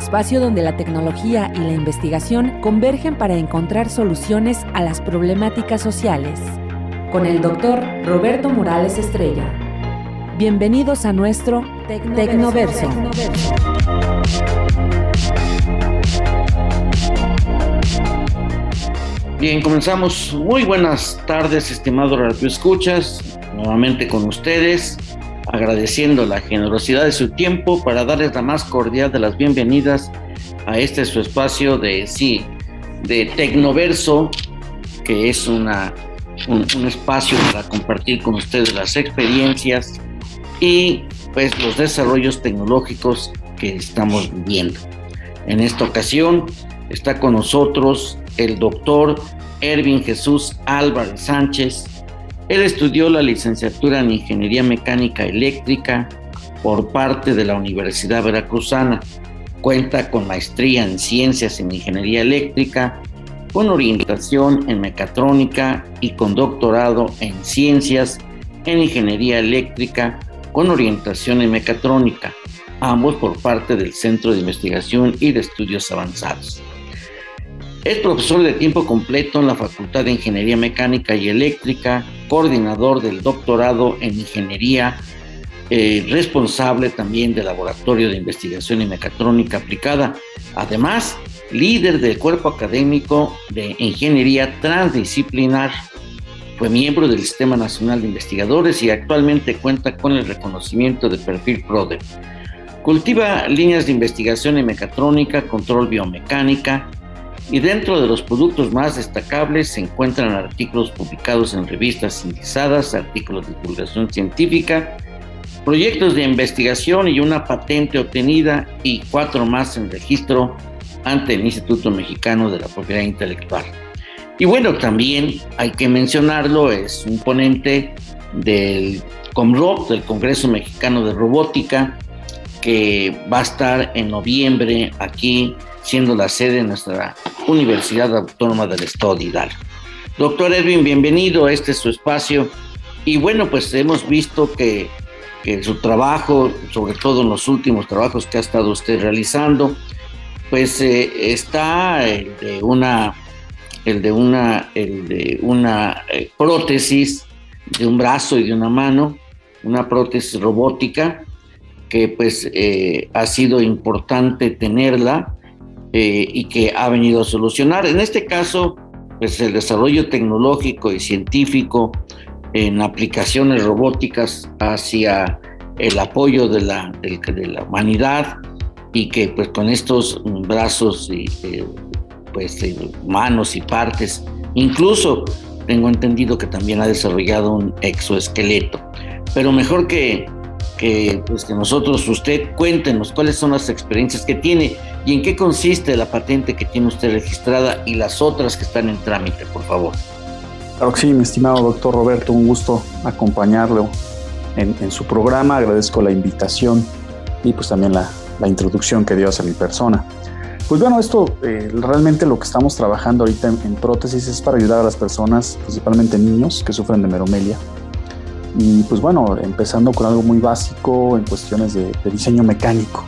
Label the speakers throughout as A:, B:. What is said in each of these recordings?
A: Espacio donde la tecnología y la investigación convergen para encontrar soluciones a las problemáticas sociales. Con el doctor Roberto Morales Estrella. Bienvenidos a nuestro Tecnoverso.
B: Bien, comenzamos. Muy buenas tardes, estimados Radio Escuchas. Nuevamente con ustedes, agradeciendo la generosidad de su tiempo para darles la más cordial de las bienvenidas a este su espacio de sí, de Tecnoverso, que es una, un, un espacio para compartir con ustedes las experiencias y pues los desarrollos tecnológicos que estamos viviendo. En esta ocasión está con nosotros el doctor Ervin Jesús Álvarez Sánchez. Él estudió la licenciatura en Ingeniería Mecánica Eléctrica por parte de la Universidad Veracruzana. Cuenta con maestría en Ciencias en Ingeniería Eléctrica, con orientación en Mecatrónica y con doctorado en Ciencias en Ingeniería Eléctrica con orientación en mecatrónica, ambos por parte del Centro de Investigación y de Estudios Avanzados. Es profesor de tiempo completo en la Facultad de Ingeniería Mecánica y Eléctrica, coordinador del doctorado en Ingeniería, eh, responsable también del Laboratorio de Investigación y Mecatrónica Aplicada, además líder del cuerpo académico de Ingeniería Transdisciplinar fue miembro del Sistema Nacional de Investigadores y actualmente cuenta con el reconocimiento de perfil PRODE. Cultiva líneas de investigación en mecatrónica, control biomecánica y dentro de los productos más destacables se encuentran artículos publicados en revistas indizadas, artículos de divulgación científica, proyectos de investigación y una patente obtenida y cuatro más en registro ante el Instituto Mexicano de la Propiedad Intelectual. Y bueno, también hay que mencionarlo, es un ponente del COMROB, del Congreso Mexicano de Robótica, que va a estar en noviembre aquí, siendo la sede de nuestra Universidad Autónoma del Estado de Hidalgo. Doctor Edwin, bienvenido, este es su espacio. Y bueno, pues hemos visto que, que su trabajo, sobre todo en los últimos trabajos que ha estado usted realizando, pues eh, está eh, de una el de una, el de una eh, prótesis de un brazo y de una mano, una prótesis robótica que pues eh, ha sido importante tenerla eh, y que ha venido a solucionar. En este caso, pues el desarrollo tecnológico y científico en aplicaciones robóticas hacia el apoyo de la, de, la humanidad y que pues con estos brazos y pues, manos y partes. Incluso tengo entendido que también ha desarrollado un exoesqueleto. Pero mejor que, que, pues que nosotros, usted, cuéntenos cuáles son las experiencias que tiene y en qué consiste la patente que tiene usted registrada y las otras que están en trámite, por favor.
C: Claro que sí, mi estimado doctor Roberto, un gusto acompañarlo en, en su programa. Agradezco la invitación y pues también la, la introducción que dio hacia mi persona. Pues bueno, esto eh, realmente lo que estamos trabajando ahorita en, prótesis es para ayudar a las personas, principalmente niños que sufren de meromelia. Y pues bueno, empezando con algo muy básico en cuestiones de, diseño mecánico.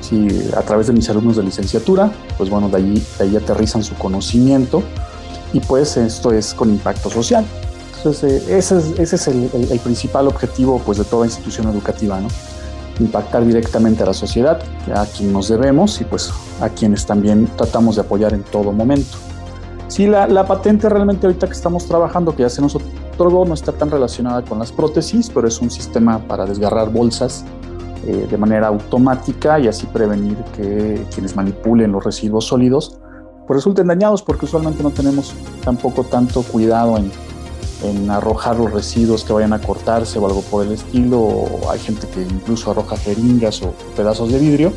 C: Sí, a través de mis alumnos de licenciatura, pues bueno, de ahí, de ahí aterrizan su conocimiento y pues esto es con impacto social. Entonces, eh, ese es, ese es el, el, el, principal objetivo pues de toda institución educativa, ¿no? impactar directamente a la sociedad, a quien nos debemos y pues a quienes también tratamos de apoyar en todo momento. Sí, la, la, patente realmente ahorita que estamos trabajando, que ya se nos otorgó, no está tan relacionada con las prótesis, pero es un sistema para desgarrar bolsas eh, de manera automática y así prevenir que quienes manipulen los residuos sólidos pues resulten dañados porque usualmente no tenemos tampoco tanto cuidado en, en arrojar los residuos que vayan a cortarse o algo por el estilo, o hay gente que incluso arroja jeringas o pedazos de vidrio.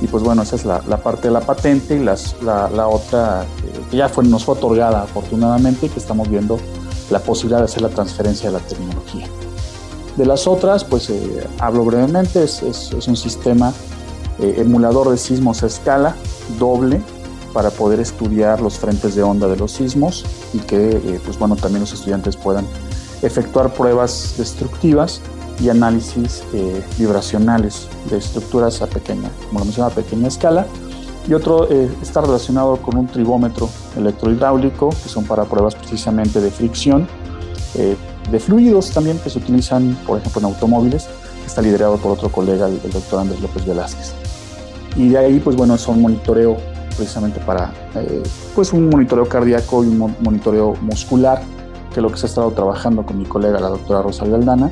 C: Y pues bueno, esa es la, parte de la patente y las, la, otra que ya fue, nos fue otorgada afortunadamente, que estamos viendo la posibilidad de hacer la transferencia de la tecnología. De las otras, pues eh, hablo brevemente, es, un sistema eh, emulador de sismos a escala doble para poder estudiar los frentes de onda de los sismos y que eh, pues bueno, también los estudiantes puedan efectuar pruebas destructivas y análisis eh, vibracionales de estructuras a pequeña, como lo mencionaba, a pequeña escala. Y otro eh, está relacionado con un tribómetro electrohidráulico, que son para pruebas precisamente de fricción, de fluidos también que se utilizan, por ejemplo, en automóviles, está liderado por otro colega, el, el doctor Andrés López Velázquez. Y de ahí, pues bueno, son monitoreo precisamente para eh, pues un monitoreo cardíaco y un monitoreo muscular, que es lo que se ha estado trabajando con mi colega, la doctora Rosalía Aldana.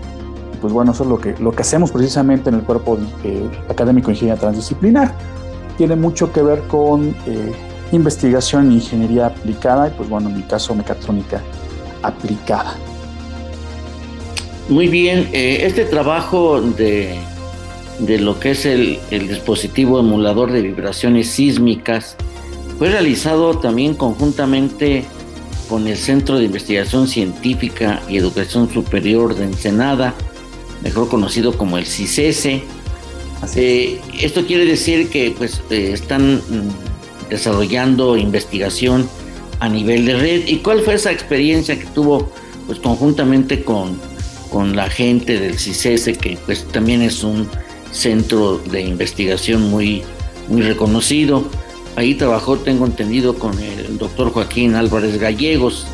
C: pues bueno, eso es lo que, lo que hacemos precisamente en el cuerpo eh, académico de ingeniería transdisciplinar. Tiene mucho que ver con eh, investigación en ingeniería aplicada y pues bueno, en mi caso mecatrónica aplicada.
B: Muy bien, este trabajo de de lo que es el, dispositivo emulador de vibraciones sísmicas fue realizado también conjuntamente con el Centro de Investigación Científica y Educación Superior de Ensenada, mejor conocido como el CICESE. Eh, esto quiere decir que pues, eh, están mm, desarrollando investigación a nivel de red. ¿Y cuál fue esa experiencia que tuvo pues, conjuntamente con, con la gente del CICESE, que pues, también es un centro de investigación muy, muy reconocido. Ahí trabajó, tengo entendido, con el doctor Joaquín Álvarez Gallegos,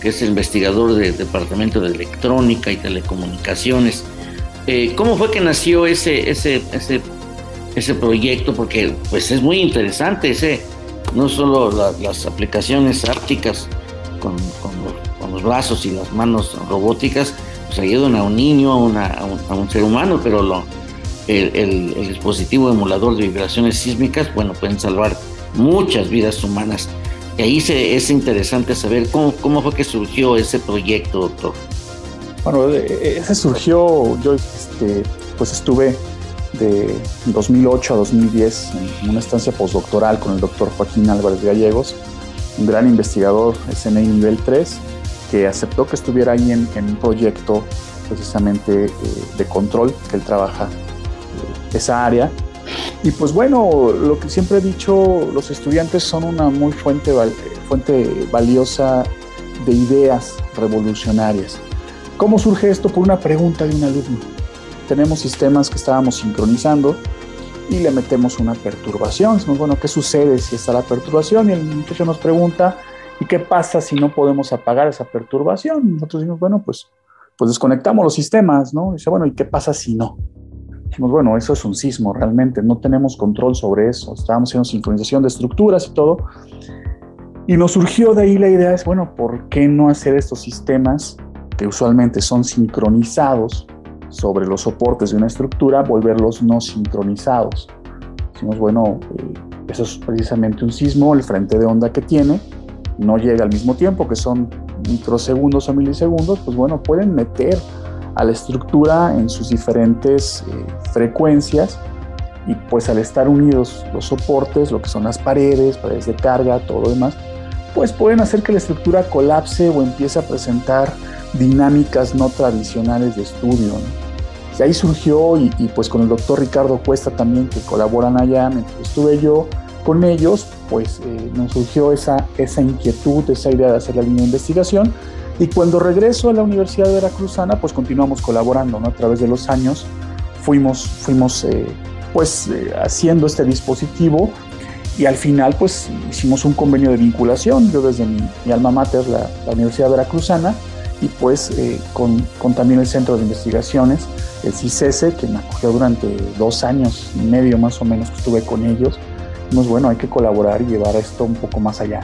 B: que es investigador del Departamento de Electrónica y Telecomunicaciones. Eh, ¿Cómo fue que nació ese, ese, ese, ese proyecto? Porque pues es muy interesante, ese, no solo las aplicaciones ápticas con, con, los, brazos y las manos robóticas, pues ayudan a un niño, a, una, a, un, ser humano, pero lo, el, dispositivo emulador de vibraciones sísmicas, bueno, pueden salvar muchas vidas humanas. Y ahí se, es interesante saber cómo, cómo fue que surgió ese proyecto, doctor.
C: Bueno, eh, eh, ese surgió, yo este, pues estuve de 2008 a 2010 en una estancia postdoctoral con el doctor Joaquín Álvarez Gallegos, un gran investigador SNI nivel 3, que aceptó que estuviera ahí en, un proyecto precisamente eh, de control que él trabaja esa área. Y pues bueno, lo que siempre he dicho, los estudiantes son una muy fuente, fuente valiosa de ideas revolucionarias. ¿Cómo surge esto? Por una pregunta de un alumno. Tenemos sistemas que estábamos sincronizando y le metemos una perturbación. Decimos, bueno, ¿qué sucede si está la perturbación? Y el muchacho nos pregunta, ¿y qué pasa si no podemos apagar esa perturbación? Nosotros decimos, bueno, pues, pues desconectamos los sistemas, ¿no? Y dice, bueno, ¿y qué pasa si no? dijimos, bueno, eso es un sismo realmente, no tenemos control sobre eso, estábamos haciendo sincronización de estructuras y todo. Y nos surgió de ahí la idea, es, bueno, ¿por qué no hacer estos sistemas que usualmente son sincronizados sobre los soportes de una estructura, volverlos no sincronizados? Dijimos, bueno, eh, eso es precisamente un sismo, el frente de onda que tiene, no llega al mismo tiempo, que son microsegundos o milisegundos, pues bueno, pueden meter a la estructura en sus diferentes eh, frecuencias y pues al estar unidos los soportes, lo que son las paredes, paredes de carga, todo lo demás, pues pueden hacer que la estructura colapse o empiece a presentar dinámicas no tradicionales de estudio. Y ahí surgió, y, pues con el doctor Ricardo Cuesta también, que colaboran allá, mientras estuve yo con ellos, pues eh, nos surgió esa, esa inquietud, esa idea de hacer la línea de investigación y cuando regreso a la Universidad de Veracruzana, pues continuamos colaborando, ¿no? A través de los años fuimos, fuimos eh, pues eh, haciendo este dispositivo y al final pues hicimos un convenio de vinculación, yo desde mi, alma mater, la, Universidad Veracruzana, y pues eh, con, con, también el Centro de Investigaciones, el CICESE, que me acogió durante dos años y medio más o menos que estuve con ellos. Pues bueno, hay que colaborar y llevar esto un poco más allá.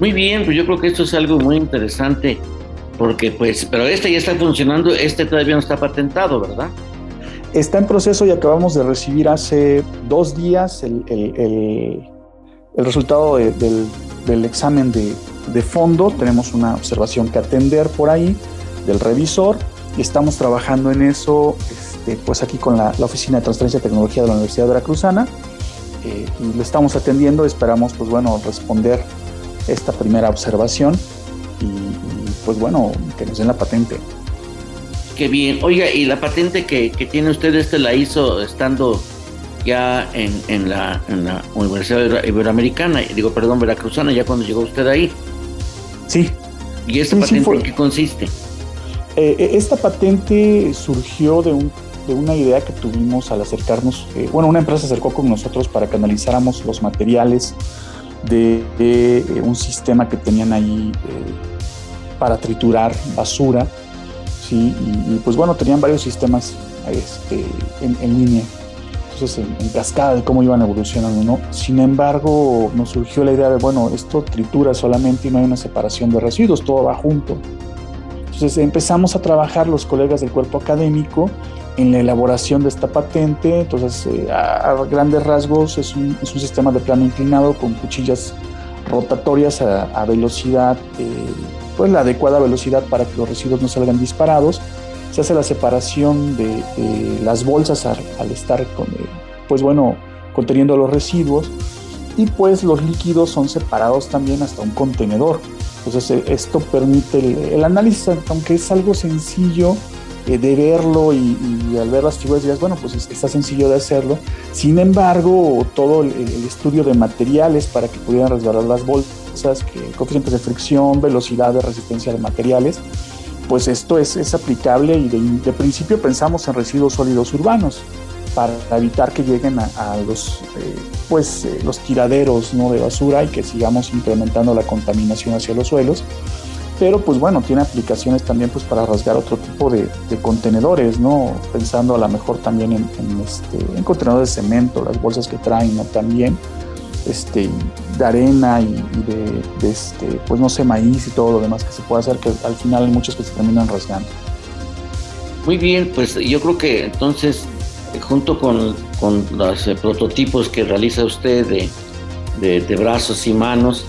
B: Muy bien, pues yo creo que esto es algo muy interesante, porque pues, pero este ya está funcionando, este todavía no está patentado, ¿verdad?
C: Está en proceso y acabamos de recibir hace dos días el, el, el, resultado del, del examen de, de fondo, tenemos una observación que atender por ahí del revisor y estamos trabajando en eso este, pues aquí con la, Oficina de Transferencia de Tecnología de la Universidad Veracruzana eh, y lo estamos atendiendo, esperamos pues bueno responder esta primera observación y, pues bueno que nos den la patente.
B: Qué bien, oiga, y la patente que, que tiene usted, este la hizo estando ya en, en, la, en la Universidad Iberoamericana, digo, perdón, Veracruzana, ya cuando llegó usted ahí.
C: Sí.
B: ¿Y esta patente en qué consiste?
C: Eh, eh, esta patente surgió de, un, de, una idea que tuvimos al acercarnos, eh, bueno, una empresa se acercó con nosotros para que analizáramos los materiales de, un sistema que tenían ahí para triturar basura, ¿sí? Y, pues bueno, tenían varios sistemas este, en, en, línea, entonces en, en, cascada de cómo iban evolucionando, ¿no? Sin embargo, nos surgió la idea de, bueno, esto tritura solamente y no hay una separación de residuos, todo va junto. Entonces empezamos a trabajar los colegas del cuerpo académico en la elaboración de esta patente. Entonces, eh, a, grandes rasgos, es un, sistema de plano inclinado con cuchillas rotatorias a, velocidad, eh, pues la adecuada velocidad para que los residuos no salgan disparados. Se hace la separación de, las bolsas al, estar con, eh, pues bueno, conteniendo los residuos y pues los líquidos son separados también hasta un contenedor. Entonces eh, esto permite el, análisis, aunque es algo sencillo eh, de verlo y, al ver las figuras dirías, bueno, pues está sencillo de hacerlo. Sin embargo, todo el, estudio de materiales para que pudieran resbalar las bolsas, que coeficientes de fricción, velocidad de resistencia de materiales, pues esto es, es aplicable y de, principio pensamos en residuos sólidos urbanos para evitar que lleguen a, los, eh, pues, eh, los tiraderos ¿no? de basura y que sigamos incrementando la contaminación hacia los suelos. Pero pues bueno, tiene aplicaciones también pues para rasgar otro tipo de, contenedores, ¿no? Pensando a lo mejor también en, este, en contenedores de cemento, las bolsas que traen, ¿no? También este, de arena y, de, este, pues no sé, maíz y todo lo demás que se puede hacer, que al final hay muchos que se terminan rasgando.
B: Muy bien, pues yo creo que entonces junto con, los eh, prototipos que realiza usted de, de, brazos y manos,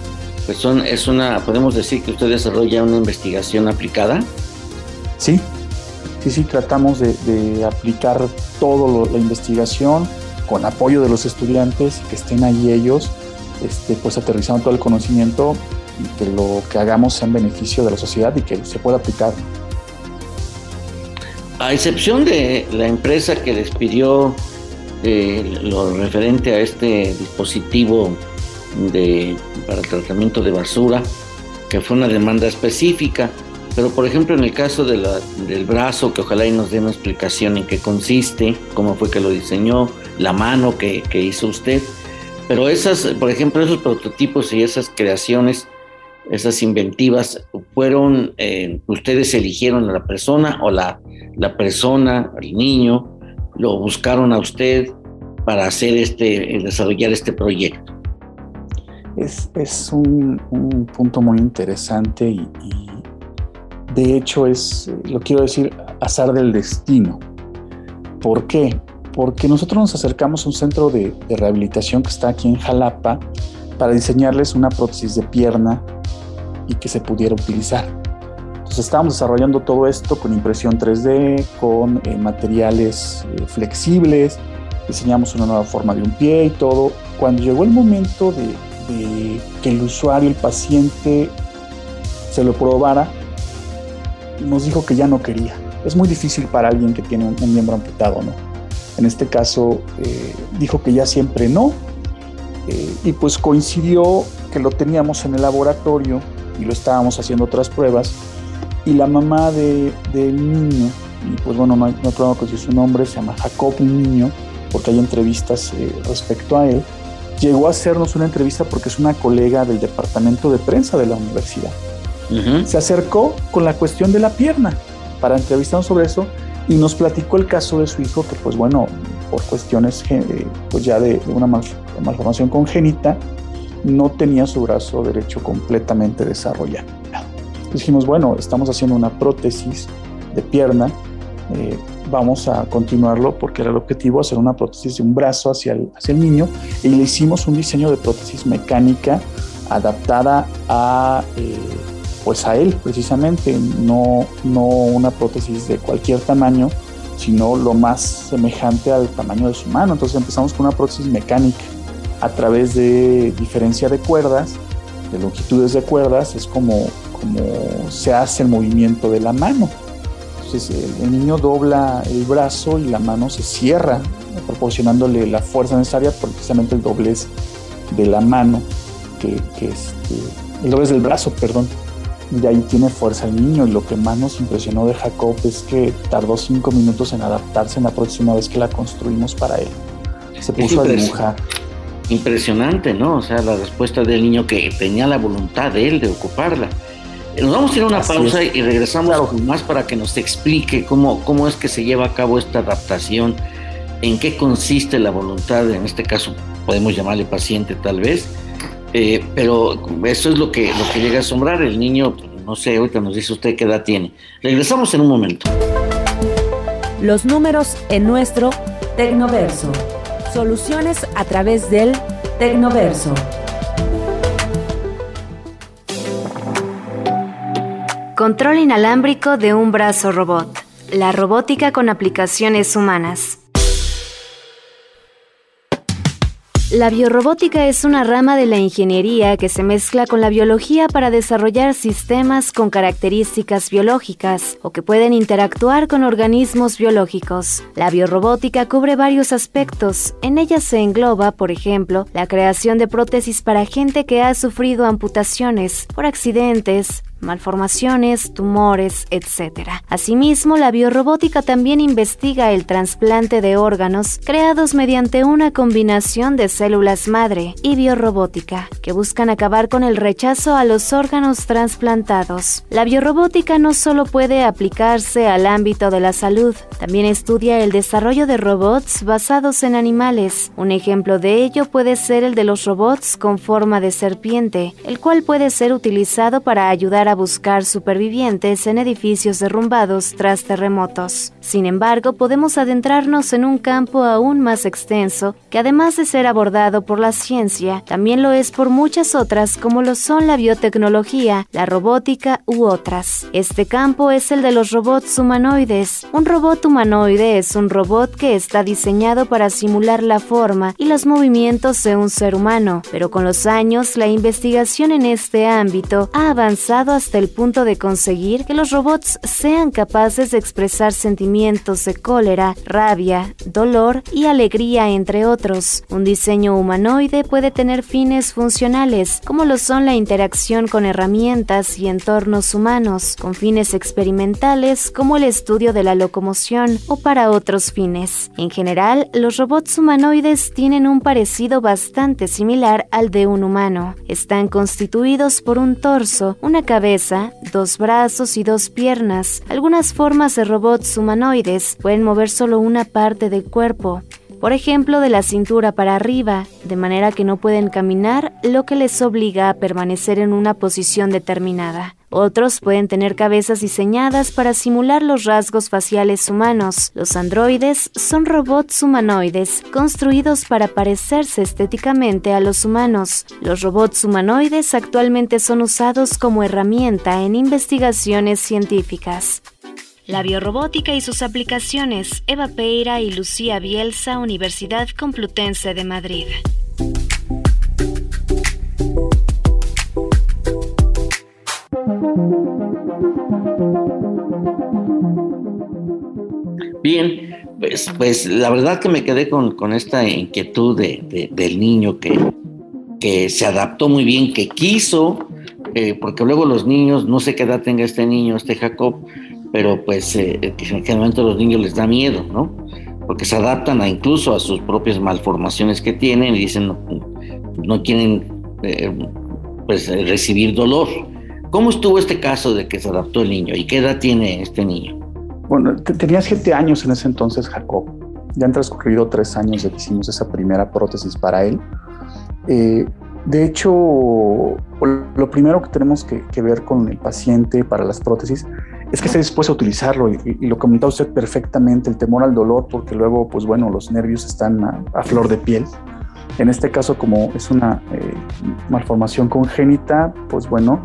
B: pues son, es una, podemos decir que usted desarrolla una investigación aplicada.
C: Sí, sí, sí, tratamos de, aplicar toda la investigación con apoyo de los estudiantes, que estén ahí ellos, este, pues aterrizando todo el conocimiento y que lo que hagamos sea en beneficio de la sociedad y que se pueda aplicar.
B: A excepción de la empresa que despidió eh, lo referente a este dispositivo de, para tratamiento de basura, que fue una demanda específica, pero por ejemplo en el caso de del brazo, que ojalá y nos dé una explicación en qué consiste, cómo fue que lo diseñó, la mano que, hizo usted, pero esas, por ejemplo, esos prototipos y esas creaciones, esas inventivas, fueron, eh, ustedes eligieron a la persona o la, la persona, el niño, lo buscaron a usted para hacer este, desarrollar este proyecto.
C: Es, es un, punto muy interesante y, de hecho es, lo quiero decir, azar del destino. ¿Por qué? Porque nosotros nos acercamos a un centro de, de rehabilitación que está aquí en Jalapa para diseñarles una prótesis de pierna y que se pudiera utilizar. Entonces estábamos desarrollando todo esto con impresión 3D, con eh, materiales eh, flexibles, diseñamos una nueva forma de un pie y todo. Cuando llegó el momento de, que el usuario, el paciente, se lo probara, nos dijo que ya no quería. Es muy difícil para alguien que tiene un, miembro amputado, ¿no? En este caso, eh, dijo que ya siempre no. y pues coincidió que lo teníamos en el laboratorio y lo estábamos haciendo otras pruebas. Y la mamá de, del niño, y pues bueno, no no problema con su nombre, se llama Jacob Niño, porque hay entrevistas eh, respecto a él, llegó a hacernos una entrevista porque es una colega del departamento de prensa de la universidad. Se acercó con la cuestión de la pierna para entrevistarnos sobre eso y nos platicó el caso de su hijo que pues bueno, por cuestiones eh, pues ya de, una malformación congénita, no tenía su brazo derecho completamente desarrollado. Dijimos, bueno, estamos haciendo una prótesis de pierna, eh, vamos a continuarlo porque era el objetivo hacer una prótesis de un brazo hacia el, hacia el niño y le hicimos un diseño de prótesis mecánica adaptada a, eh, pues a él precisamente, no, no una prótesis de cualquier tamaño, sino lo más semejante al tamaño de su mano. Entonces empezamos con una prótesis mecánica a través de diferencia de cuerdas, de longitudes de cuerdas, es como, como se hace el movimiento de la mano. Entonces el, niño dobla el brazo y la mano se cierra, proporcionándole la fuerza necesaria precisamente el doblez de la mano, que este, el doblez del brazo, perdón, y ahí tiene fuerza el niño. Y lo que más nos impresionó de Jacob es que tardó cinco minutos en adaptarse en la próxima vez que la construimos para él. Se puso a dibujar.
B: Impresionante, ¿no? O sea, la respuesta del niño que tenía la voluntad de él de ocuparla. Nos vamos a ir a una pausa y regresamos con más para que nos explique cómo, cómo es que se lleva a cabo esta adaptación, en qué consiste la voluntad, en este caso podemos llamarle paciente tal vez, eh, pero eso es lo que, lo que llega a asombrar. El niño, no sé, ahorita nos dice usted qué edad tiene. Regresamos en un momento.
A: Los números en nuestro Tecnoverso. Soluciones a través del Tecnoverso.
D: Control inalámbrico de un brazo robot. La robótica con aplicaciones humanas. La biorrobótica es una rama de la ingeniería que se mezcla con la biología para desarrollar sistemas con características biológicas o que pueden interactuar con organismos biológicos. La biorrobótica cubre varios aspectos. En ella se engloba, por ejemplo, la creación de prótesis para gente que ha sufrido amputaciones por accidentes, malformaciones, tumores, etc. Asimismo, la biorrobótica también investiga el trasplante de órganos creados mediante una combinación de células madre y biorrobótica, que buscan acabar con el rechazo a los órganos trasplantados. La biorrobótica no solo puede aplicarse al ámbito de la salud, también estudia el desarrollo de robots basados en animales. Un ejemplo de ello puede ser el de los robots con forma de serpiente, el cual puede ser utilizado para ayudar a buscar supervivientes en edificios derrumbados tras terremotos. Sin embargo, podemos adentrarnos en un campo aún más extenso que además de ser abordado por la ciencia, también lo es por muchas otras como lo son la biotecnología, la robótica u otras. Este campo es el de los robots humanoides. Un robot humanoide es un robot que está diseñado para simular la forma y los movimientos de un ser humano, pero con los años la investigación en este ámbito ha avanzado hasta el punto de conseguir que los robots sean capaces de expresar sentimientos de cólera, rabia, dolor y alegría, entre otros. Un diseño humanoide puede tener fines funcionales, como lo son la interacción con herramientas y entornos humanos, con fines experimentales como el estudio de la locomoción o para otros fines. En general, los robots humanoides tienen un parecido bastante similar al de un humano. Están constituidos por un torso, una cabeza, dos brazos y dos piernas. Algunas formas de robots humanoides pueden mover solo una parte del cuerpo, por ejemplo de la cintura para arriba, de manera que no pueden caminar, lo que les obliga a permanecer en una posición determinada. Otros pueden tener cabezas diseñadas para simular los rasgos faciales humanos. Los androides son robots humanoides construidos para parecerse estéticamente a los humanos. Los robots humanoides actualmente son usados como herramienta en investigaciones científicas. La biorrobótica y sus aplicaciones. Eva Peira y Lucía Bielsa, Universidad Complutense de Madrid.
B: Bien, pues, pues la verdad que me quedé con, esta inquietud del niño que, se adaptó muy bien, que quiso, eh, porque luego los niños, no sé qué edad tenga este niño, este Jacob, pero pues eh, generalmente a los niños les da miedo, ¿no? Porque se adaptan a incluso a sus propias malformaciones que tienen y dicen no, no quieren eh, pues recibir dolor. ¿Cómo estuvo este caso de que se adaptó el niño y qué edad tiene este niño?
C: Bueno, tenía siete años en ese entonces Jacob. Ya han transcurrido tres años de que hicimos esa primera prótesis para él. Eh, de hecho, lo primero que tenemos que, ver con el paciente para las prótesis es que esté dispuesto a utilizarlo y, lo comentaba usted perfectamente, el temor al dolor, porque luego, pues bueno, los nervios están a, flor de piel. En este caso, como es una eh, malformación congénita, pues bueno,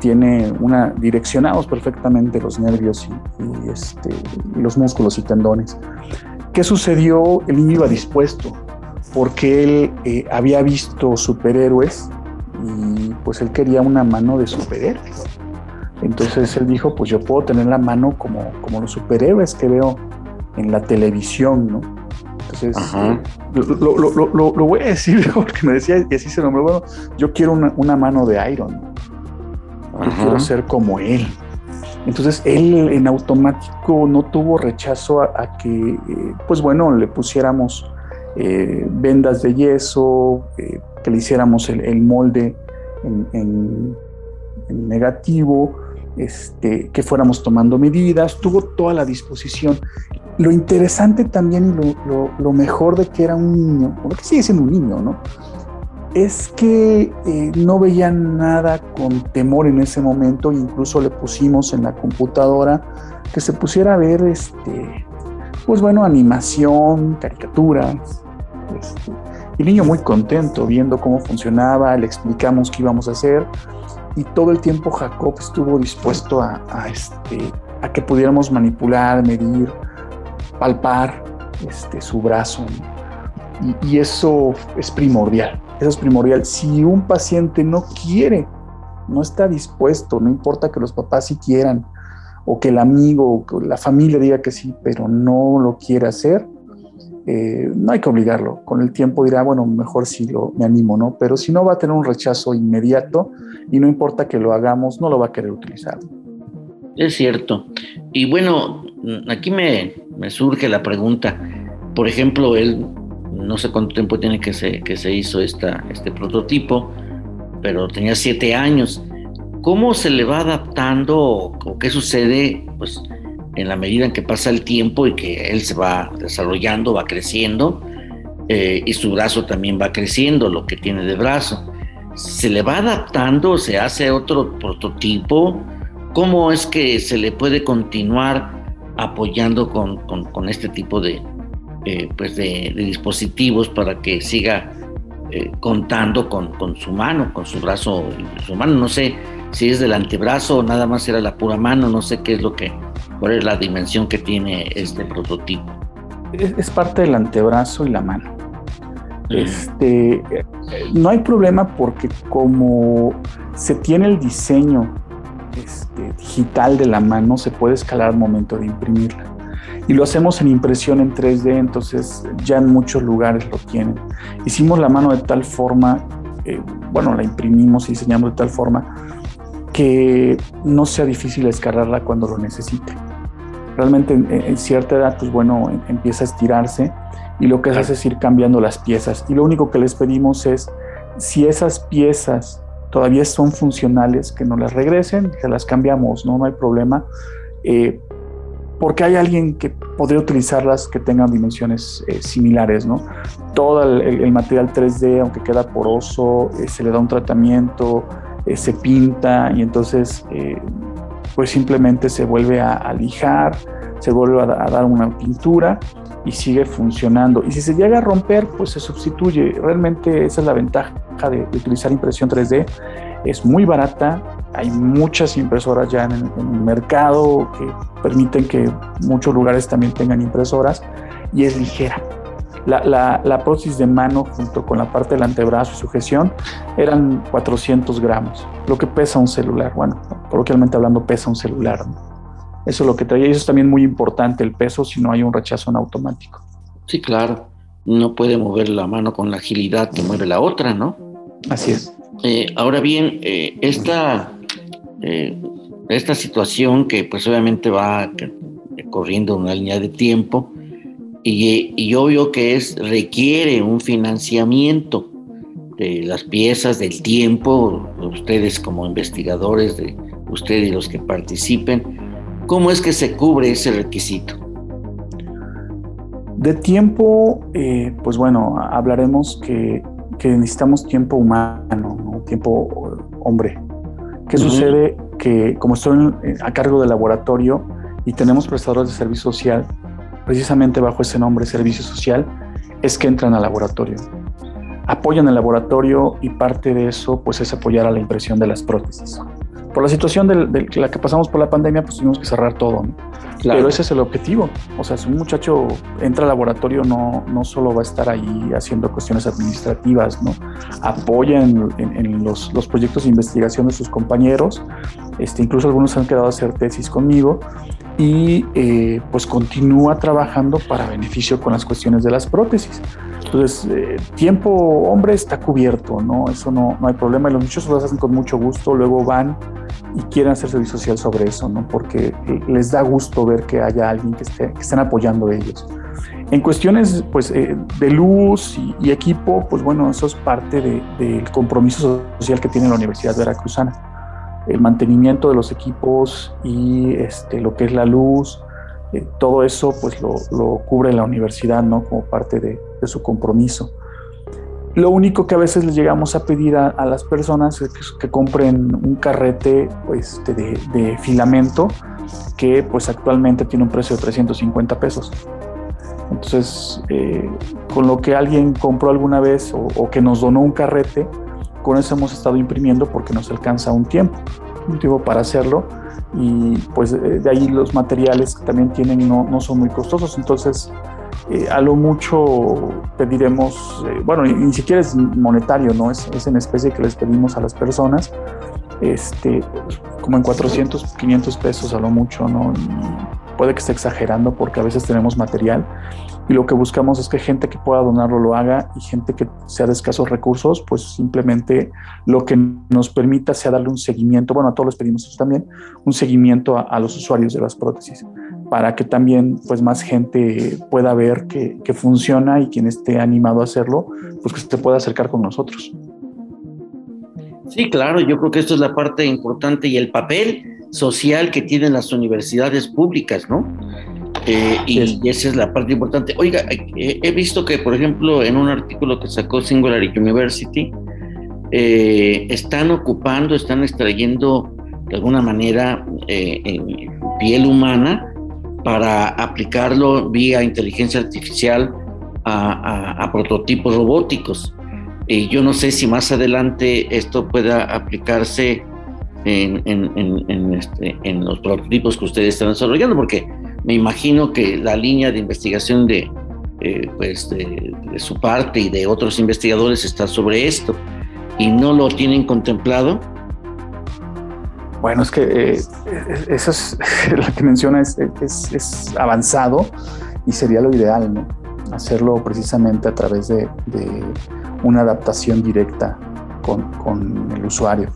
C: tiene una direccionados perfectamente los nervios y, este, los músculos y tendones. ¿Qué sucedió? El niño iba dispuesto porque él eh, había visto superhéroes y pues él quería una mano de superhéroe. Entonces él dijo, pues yo puedo tener la mano como, como los superhéroes que veo en la televisión, ¿no? Entonces, lo, lo, lo, lo, voy a decir porque me decía, y así se nombró, bueno, yo quiero una, una mano de Iron, yo quiero ser como él. Entonces él en automático no tuvo rechazo a, que, eh, pues bueno, le pusiéramos eh, vendas de yeso, eh, que le hiciéramos el, molde en, negativo, este, que fuéramos tomando medidas, tuvo toda la disposición. Lo interesante también y lo, mejor de que era un niño, porque sigue siendo un niño, ¿no? Es que eh, no veía nada con temor en ese momento, incluso le pusimos en la computadora que se pusiera a ver, este, pues bueno, animación, caricaturas, este, el niño muy contento viendo cómo funcionaba, le explicamos qué íbamos a hacer y todo el tiempo Jacob estuvo dispuesto a, este, a que pudiéramos manipular, medir, palpar este, su brazo. Y, eso es primordial, eso es primordial. Si un paciente no quiere, no está dispuesto, no importa que los papás sí quieran, o que el amigo, o la familia diga que sí, pero no lo quiere hacer, eh, no hay que obligarlo. Con el tiempo dirá, bueno, mejor si lo, me animo, ¿no? Pero si no va a tener un rechazo inmediato y no importa que lo hagamos, no lo va a querer utilizar.
B: Es cierto. Y bueno, aquí me, surge la pregunta. Por ejemplo, él, no sé cuánto tiempo tiene que se, que se hizo esta, este prototipo, pero tenía siete años. ¿Cómo se le va adaptando o qué sucede? Pues en la medida en que pasa el tiempo y que él se va desarrollando, va creciendo, eh, y su brazo también va creciendo, lo que tiene de brazo. ¿Se le va adaptando? ¿Se hace otro prototipo? ¿Cómo es que se le puede continuar apoyando con, con, este tipo de, eh, pues de, dispositivos para que siga eh, contando con, con, su mano, con su brazo, su mano? No sé si es del antebrazo o nada más era la pura mano, no sé qué es lo que, cuál es la dimensión que tiene este prototipo.
C: Es, parte del antebrazo y la mano. Este, no hay problema porque como se tiene el diseño este, digital de la mano, se puede escalar al momento de imprimirla. Y lo hacemos en impresión en 3D, entonces ya en muchos lugares lo tienen. Hicimos la mano de tal forma, eh, bueno, la imprimimos y diseñamos de tal forma que no sea difícil escalarla cuando lo necesite. Realmente en, cierta edad, pues bueno, empieza a estirarse y lo que hace es ir cambiando las piezas. Y lo único que les pedimos es, si esas piezas todavía son funcionales, que nos las regresen, se las cambiamos, no, no hay problema. Eh, porque hay alguien que podría utilizarlas que tengan dimensiones eh, similares, ¿no? Todo el, material 3D, aunque queda poroso, eh, se le da un tratamiento, eh, se pinta y entonces pues simplemente se vuelve a, lijar, se vuelve a, dar una pintura y sigue funcionando. Y si se llega a romper, pues se sustituye. Realmente esa es la ventaja de, utilizar impresión 3D. Es muy barata, hay muchas impresoras ya en el, mercado que permiten que muchos lugares también tengan impresoras y es ligera. La, la, prótesis de mano junto con la parte del antebrazo y sujeción eran 400 gramos, lo que pesa un celular. Bueno, coloquialmente hablando, pesa un celular. Eso es lo que traía. Y eso es también muy importante, el peso, si no hay un rechazo en automático.
B: Sí, claro. No puede mover la mano con la agilidad que mueve la otra, ¿no?
C: Así es.
B: Eh, ahora bien, eh, esta, eh, esta situación que pues obviamente va corriendo una línea de tiempo, y, y, obvio que es requiere un financiamiento de las piezas, del tiempo, ustedes como investigadores, de ustedes y los que participen, ¿cómo es que se cubre ese requisito?
C: De tiempo, eh, pues bueno, hablaremos que, que, necesitamos tiempo humano, tiempo hombre. ¿Qué sucede? Que como estoy a cargo del laboratorio y tenemos prestadores de servicio social, precisamente bajo ese nombre, servicio social, es que entran al laboratorio. apoyan el laboratorio y parte de eso pues es apoyar a la impresión de las prótesis. Por la situación de, la que pasamos por la pandemia, pues tuvimos que cerrar todo. Pero ese es el objetivo. O sea, si un muchacho entra al laboratorio, no, no solo va a estar ahí haciendo cuestiones administrativas, ¿no? Apoya en, los, los, proyectos de investigación de sus compañeros. Este, incluso algunos han quedado a hacer tesis conmigo y eh, pues continúa trabajando para beneficio con las cuestiones de las prótesis. Entonces, eh, tiempo hombre está cubierto, ¿no? Eso no, no hay problema. Y los muchachos lo hacen con mucho gusto, luego van y quieren hacer servicio social sobre eso, ¿no? Porque eh, les da gusto ver que haya alguien que, esté, que estén apoyando a ellos. En cuestiones pues, de luz y, equipo, pues bueno, eso es parte del compromiso social que tiene la Universidad Veracruzana el mantenimiento de los equipos y este, lo que es la luz, eh, todo eso pues lo, cubre la universidad, ¿no? Como parte de, su compromiso. Lo único que a veces les llegamos a pedir a, las personas es que, compren un carrete pues, de, filamento que pues actualmente tiene un precio de 350 pesos. Entonces, eh, con lo que alguien compró alguna vez o que nos donó un carrete, con eso hemos estado imprimiendo porque nos alcanza un tiempo, un tiempo para hacerlo y pues eh, de ahí los materiales que también tienen no, no son muy costosos, entonces eh, a lo mucho pediremos, eh, bueno, ni, siquiera es monetario, ¿no? Es, es, en especie que les pedimos a las personas, este, como en 400, 500 pesos a lo mucho, ¿no? puede que esté exagerando porque a veces tenemos material y lo que buscamos es que gente que pueda donarlo lo haga y gente que sea de escasos recursos, pues simplemente lo que nos permita sea darle un seguimiento, bueno, a todos les pedimos eso también, un seguimiento a, los usuarios de las prótesis para que también pues más gente pueda ver que, que, funciona y quien esté animado a hacerlo, pues que se pueda acercar con nosotros.
B: Sí, claro, yo creo que esto es la parte importante y el papel social que tienen las universidades públicas, ¿no? Eh, y, esa es la parte importante. Oiga, eh, he visto que, por ejemplo, en un artículo que sacó Singularity University, eh, están ocupando, están extrayendo de alguna manera piel humana para aplicarlo vía inteligencia artificial a, prototipos robóticos. Y yo no sé si más adelante esto pueda aplicarse en, este, en los prototipos que ustedes están desarrollando, porque me imagino que la línea de investigación de, eh, pues de, su parte y de otros investigadores está sobre esto y no lo tienen contemplado.
C: Bueno, es que eh, eso es lo que menciona es, es, avanzado y sería lo ideal, ¿no? Hacerlo precisamente a través de, una adaptación directa con, con el usuario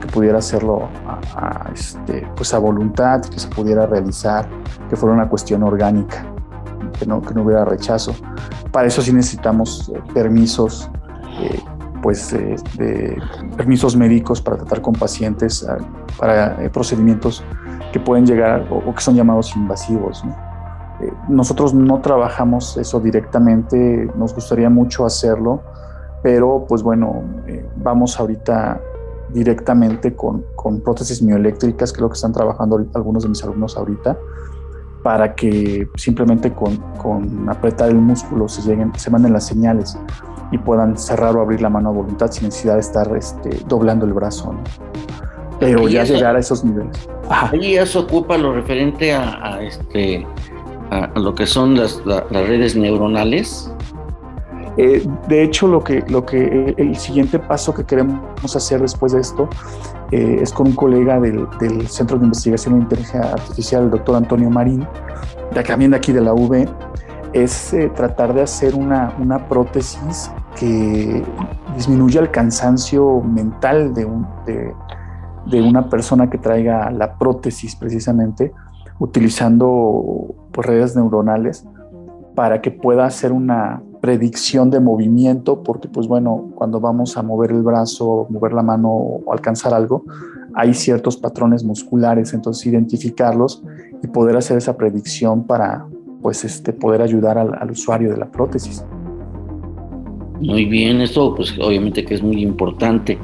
C: que pudiera hacerlo a, este, pues a voluntad, que se pudiera realizar, que fuera una cuestión orgánica, que no, que no hubiera rechazo. Para eso sí necesitamos eh, permisos, eh, pues eh, de permisos médicos para tratar con pacientes, para procedimientos que pueden llegar o, que son llamados invasivos. nosotros no trabajamos eso directamente, nos gustaría mucho hacerlo, pero pues bueno, vamos ahorita directamente con, con, prótesis mioeléctricas, que es lo que están trabajando algunos de mis alumnos ahorita, para que simplemente con, con, apretar el músculo se, lleguen, se manden las señales y puedan cerrar o abrir la mano a voluntad sin necesidad de estar este, doblando el brazo. Pero ya llegar a esos niveles.
B: Y eso ocupa lo referente a, este, a, lo que son las, las redes neuronales
C: eh, de hecho, lo que, que, el siguiente paso que queremos hacer después de esto eh, es con un colega del, Centro de Investigación de Inteligencia Artificial, el doctor Antonio Marín, también de aquí de la UV, es eh, tratar de hacer una, prótesis que disminuya el cansancio mental de, una persona que traiga la prótesis precisamente, utilizando pues, redes neuronales para que pueda hacer una predicción de movimiento, porque pues bueno, cuando vamos a mover el brazo, mover la mano o alcanzar algo, hay ciertos patrones musculares, entonces identificarlos y poder hacer esa predicción para pues este, poder ayudar al, usuario de la prótesis.
B: Muy bien, esto pues obviamente que es muy importante.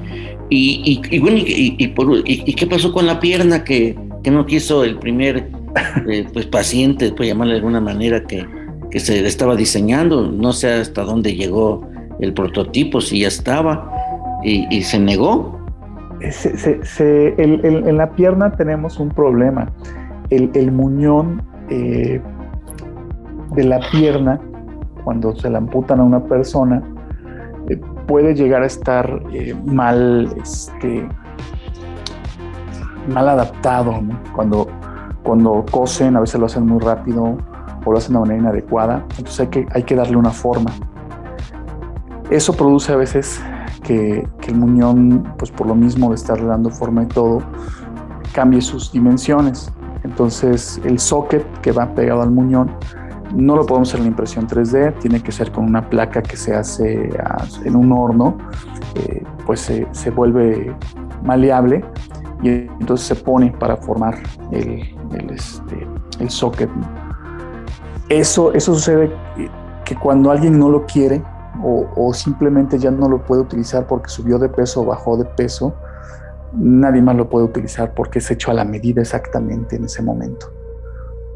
B: Y, y, bueno, y, qué pasó con la pierna que, que no quiso el primer eh, pues, paciente, por llamarle de alguna manera, que, que se estaba diseñando. No sé hasta dónde llegó el prototipo si ya estaba y, se negó.
C: en la pierna tenemos un problema. El, muñón eh, de la pierna, cuando se la amputan a una persona, eh, puede llegar a estar eh, mal, este, mal adaptado. Cuando, cuando cosen, a veces lo hacen muy rápido o lo hacen de manera inadecuada. Entonces hay que, hay que darle una forma. Eso produce a veces que, el muñón, pues por lo mismo de estarle dando forma y todo, cambie sus dimensiones. Entonces el socket que va pegado al muñón no lo podemos hacer en impresión 3D, tiene que ser con una placa que se hace en un horno, eh, pues se, vuelve maleable y entonces se pone para formar el, este, el socket. Eso, eso sucede que cuando alguien no lo quiere, o, simplemente ya no lo puede utilizar porque subió de peso o bajó de peso, nadie más lo puede utilizar porque es hecho a la medida exactamente en ese momento.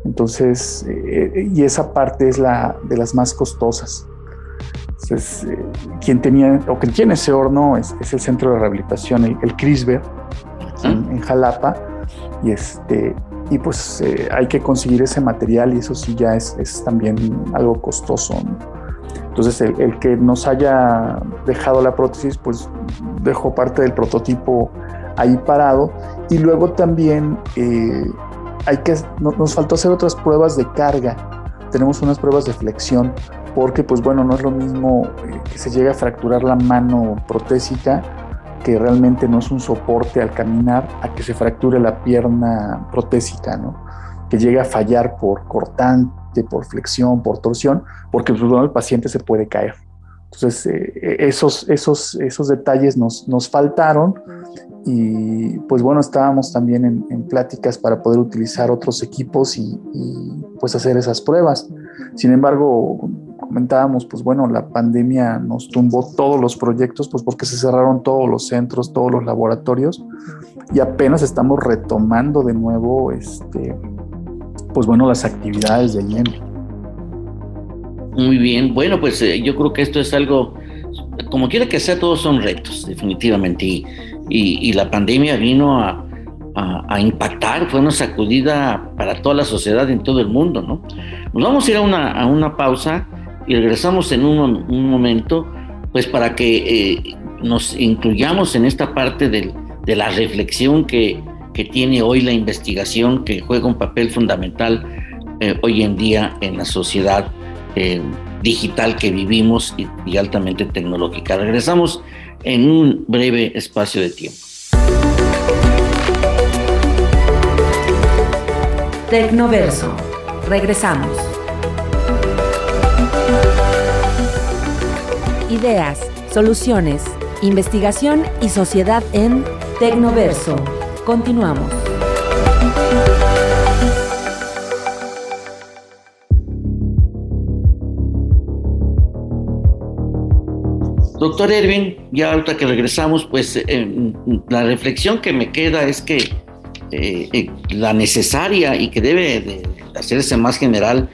C: Entonces, eh, y esa parte es la de las más costosas. Entonces, eh, quien tenía o quien tiene ese horno es, el centro de rehabilitación, el, el CRISBER, en, Jalapa, y este y pues eh, hay que conseguir ese material y eso sí ya es, es también algo costoso. Entonces, el, que nos haya dejado la prótesis, pues dejó parte del prototipo ahí parado. Y luego también eh, hay que, nos faltó hacer otras pruebas de carga. Tenemos unas pruebas de flexión, porque pues bueno, no es lo mismo eh, que se llegue a fracturar la mano protésica, que realmente no es un soporte al caminar, a que se fracture la pierna protésica, ¿no? Que llegue a fallar por cortante por flexión, por torsión, porque el paciente se puede caer. Entonces, eh, esos, esos, esos detalles nos, nos faltaron y pues bueno, estábamos también en, pláticas para poder utilizar otros equipos y, pues hacer esas pruebas. Sin embargo, comentábamos, pues bueno, la pandemia nos tumbó todos los proyectos, pues porque se cerraron todos los centros, todos los laboratorios y apenas estamos retomando de nuevo este, pues bueno, las actividades de lleno.
B: Muy bien, bueno, pues eh, yo creo que esto es algo, como quiera que sea, todos son retos, definitivamente, y, y, la pandemia vino a, a, impactar, fue una sacudida para toda la sociedad en todo el mundo, ¿no? Nos vamos a ir a una, a una pausa y regresamos en un, momento, pues para que eh, nos incluyamos en esta parte de, la reflexión que, que tiene hoy la investigación, que juega un papel fundamental eh, hoy en día en la sociedad eh, digital que vivimos y, altamente tecnológica. Regresamos en un breve espacio de tiempo.
A: Tecnoverso. Regresamos. Ideas, soluciones, investigación y sociedad en Tecnoverso. Continuamos.
B: Doctor Erwin, ya ahorita que regresamos, pues eh, la reflexión que me queda es que eh, eh, la necesaria y que debe de hacerse más general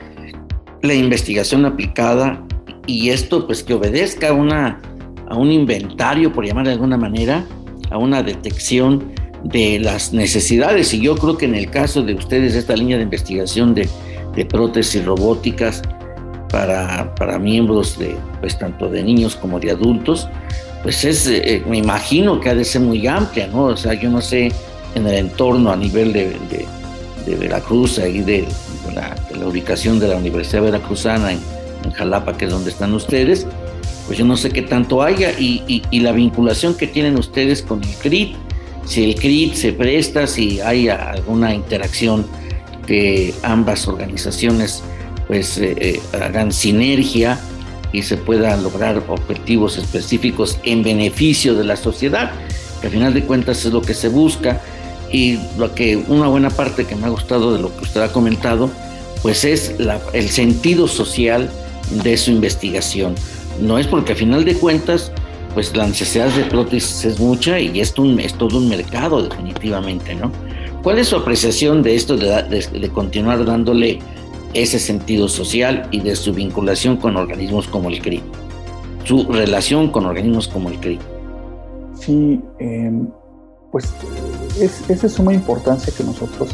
B: la investigación aplicada y esto pues que obedezca a, una, a un inventario, por llamar de alguna manera, a una detección de las necesidades. Y yo creo que en el caso de ustedes, esta línea de investigación de, prótesis robóticas para, para, miembros de, pues tanto de niños como de adultos, pues es, eh, me imagino que ha de ser muy amplia, ¿no? O sea, yo no sé en el entorno a nivel de, de, Veracruz, ahí de, la, ubicación de la Universidad Veracruzana en, Jalapa, que es donde están ustedes, pues yo no sé qué tanto haya. Y, y, y la vinculación que tienen ustedes con el CRIT, si el CRIT se presta, si hay alguna interacción que ambas organizaciones pues eh, eh, hagan sinergia y se puedan lograr objetivos específicos en beneficio de la sociedad, que al final de cuentas es lo que se busca. Y lo que una buena parte que me ha gustado de lo que usted ha comentado, pues es el sentido social de su investigación. No es porque al final de cuentas pues la necesidad de prótesis es mucha y esto es todo un mercado definitivamente, ¿no? ¿Cuál es su apreciación de esto, de, continuar dándole ese sentido social y de su vinculación con organismos como el CRI? su relación con organismos como el CRI.
C: Sí, em, pues es, es, de suma importancia que nosotros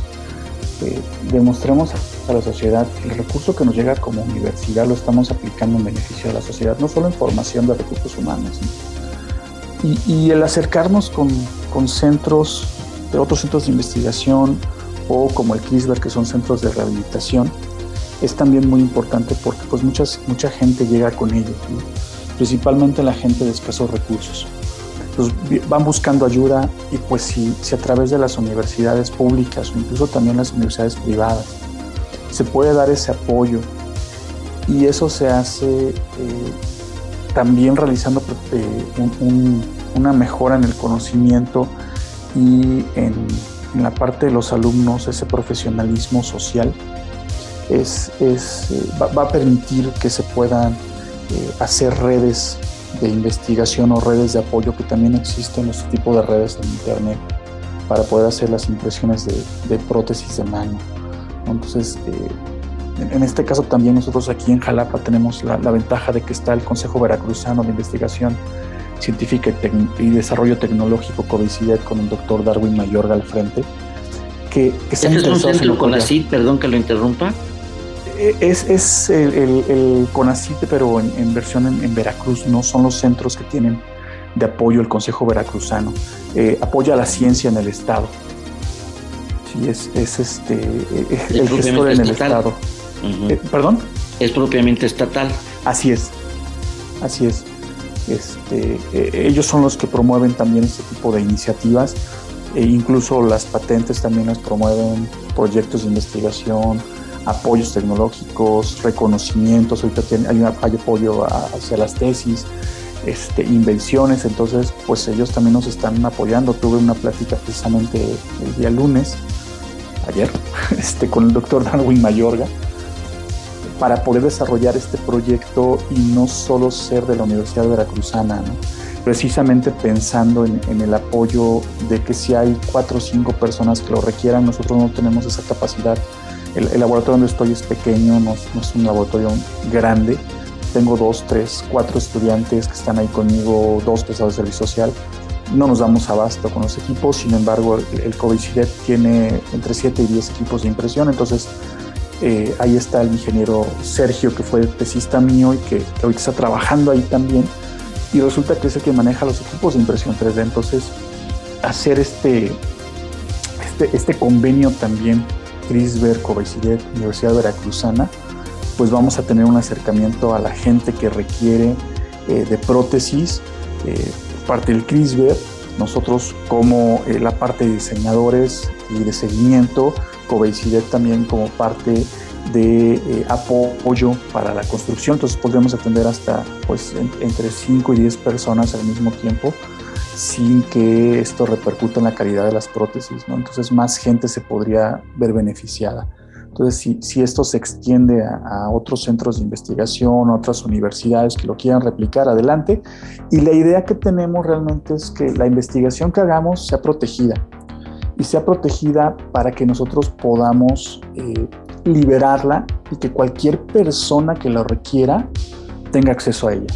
C: eh, demostremos a, la sociedad que el recurso que nos llega como universidad lo estamos aplicando en beneficio de la sociedad, no solo en formación de recursos humanos. Y, el acercarnos con, con, centros, de otros centros de investigación o como el CRISBR, que son centros de rehabilitación, es también muy importante porque pues muchas, mucha gente llega con ellos, principalmente la gente de escasos recursos. Pues van buscando ayuda y pues si, si, a través de las universidades públicas o incluso también las universidades privadas se puede dar ese apoyo y eso se hace eh, también realizando eh, una mejora en el conocimiento y en, en, la parte de los alumnos ese profesionalismo social es, es eh, va, a permitir que se puedan hacer redes de investigación o redes de apoyo que también existen, este tipo de redes en Internet, para poder hacer las impresiones de, prótesis de mano. Entonces, eh, en este caso también nosotros aquí en Jalapa tenemos la, ventaja de que está el Consejo Veracruzano de Investigación Científica y, Desarrollo Tecnológico COVICIDET con el doctor Darwin Mayorga al frente, que, que
B: ¿Este es un centro perdón que lo interrumpa?
C: Es, el, el, CONACIT, pero en, versión en, Veracruz, no son los centros que tienen de apoyo el Consejo Veracruzano. Eh, apoya la ciencia en el Estado. Sí, es, este, el gestor en el Estado. Eh, ¿Perdón?
B: Es propiamente estatal.
C: Así es, así es. Este, eh, ellos son los que promueven también este tipo de iniciativas e incluso las patentes también las promueven, proyectos de investigación, apoyos tecnológicos, reconocimientos, ahorita hay, apoyo hacia las tesis, este, invenciones, entonces pues ellos también nos están apoyando. Tuve una plática precisamente el día lunes, ayer, este, con el doctor Darwin Mayorga, para poder desarrollar este proyecto y no solo ser de la Universidad Veracruzana, precisamente pensando en, en, el apoyo de que si hay cuatro o cinco personas que lo requieran, nosotros no tenemos esa capacidad el, laboratorio donde estoy es pequeño, no, es un laboratorio grande. Tengo dos, tres, cuatro estudiantes que están ahí conmigo, dos pesados de servicio social. No nos damos abasto con los equipos, sin embargo, el, el tiene entre 7 y 10 equipos de impresión, entonces eh, ahí está el ingeniero Sergio, que fue tesista mío y que, que ahorita está trabajando ahí también. Y resulta que es el que maneja los equipos de impresión 3D. Entonces, hacer este, este, este convenio también CRISBR, Covicidet, Universidad Veracruzana, pues vamos a tener un acercamiento a la gente que requiere eh, de prótesis, eh, parte del CRISBR, nosotros como eh, la parte de diseñadores y de seguimiento, Covicidet también como parte de apoyo para la construcción, entonces podríamos atender hasta pues entre 5 y 10 personas al mismo tiempo sin que esto repercuta en la calidad de las prótesis. Entonces más gente se podría ver beneficiada. Entonces, si, esto se extiende a, otros centros de investigación, otras universidades que lo quieran replicar, adelante. Y la idea que tenemos realmente es que la investigación que hagamos sea protegida y sea protegida para que nosotros podamos eh, liberarla y que cualquier persona que lo requiera tenga acceso a ella.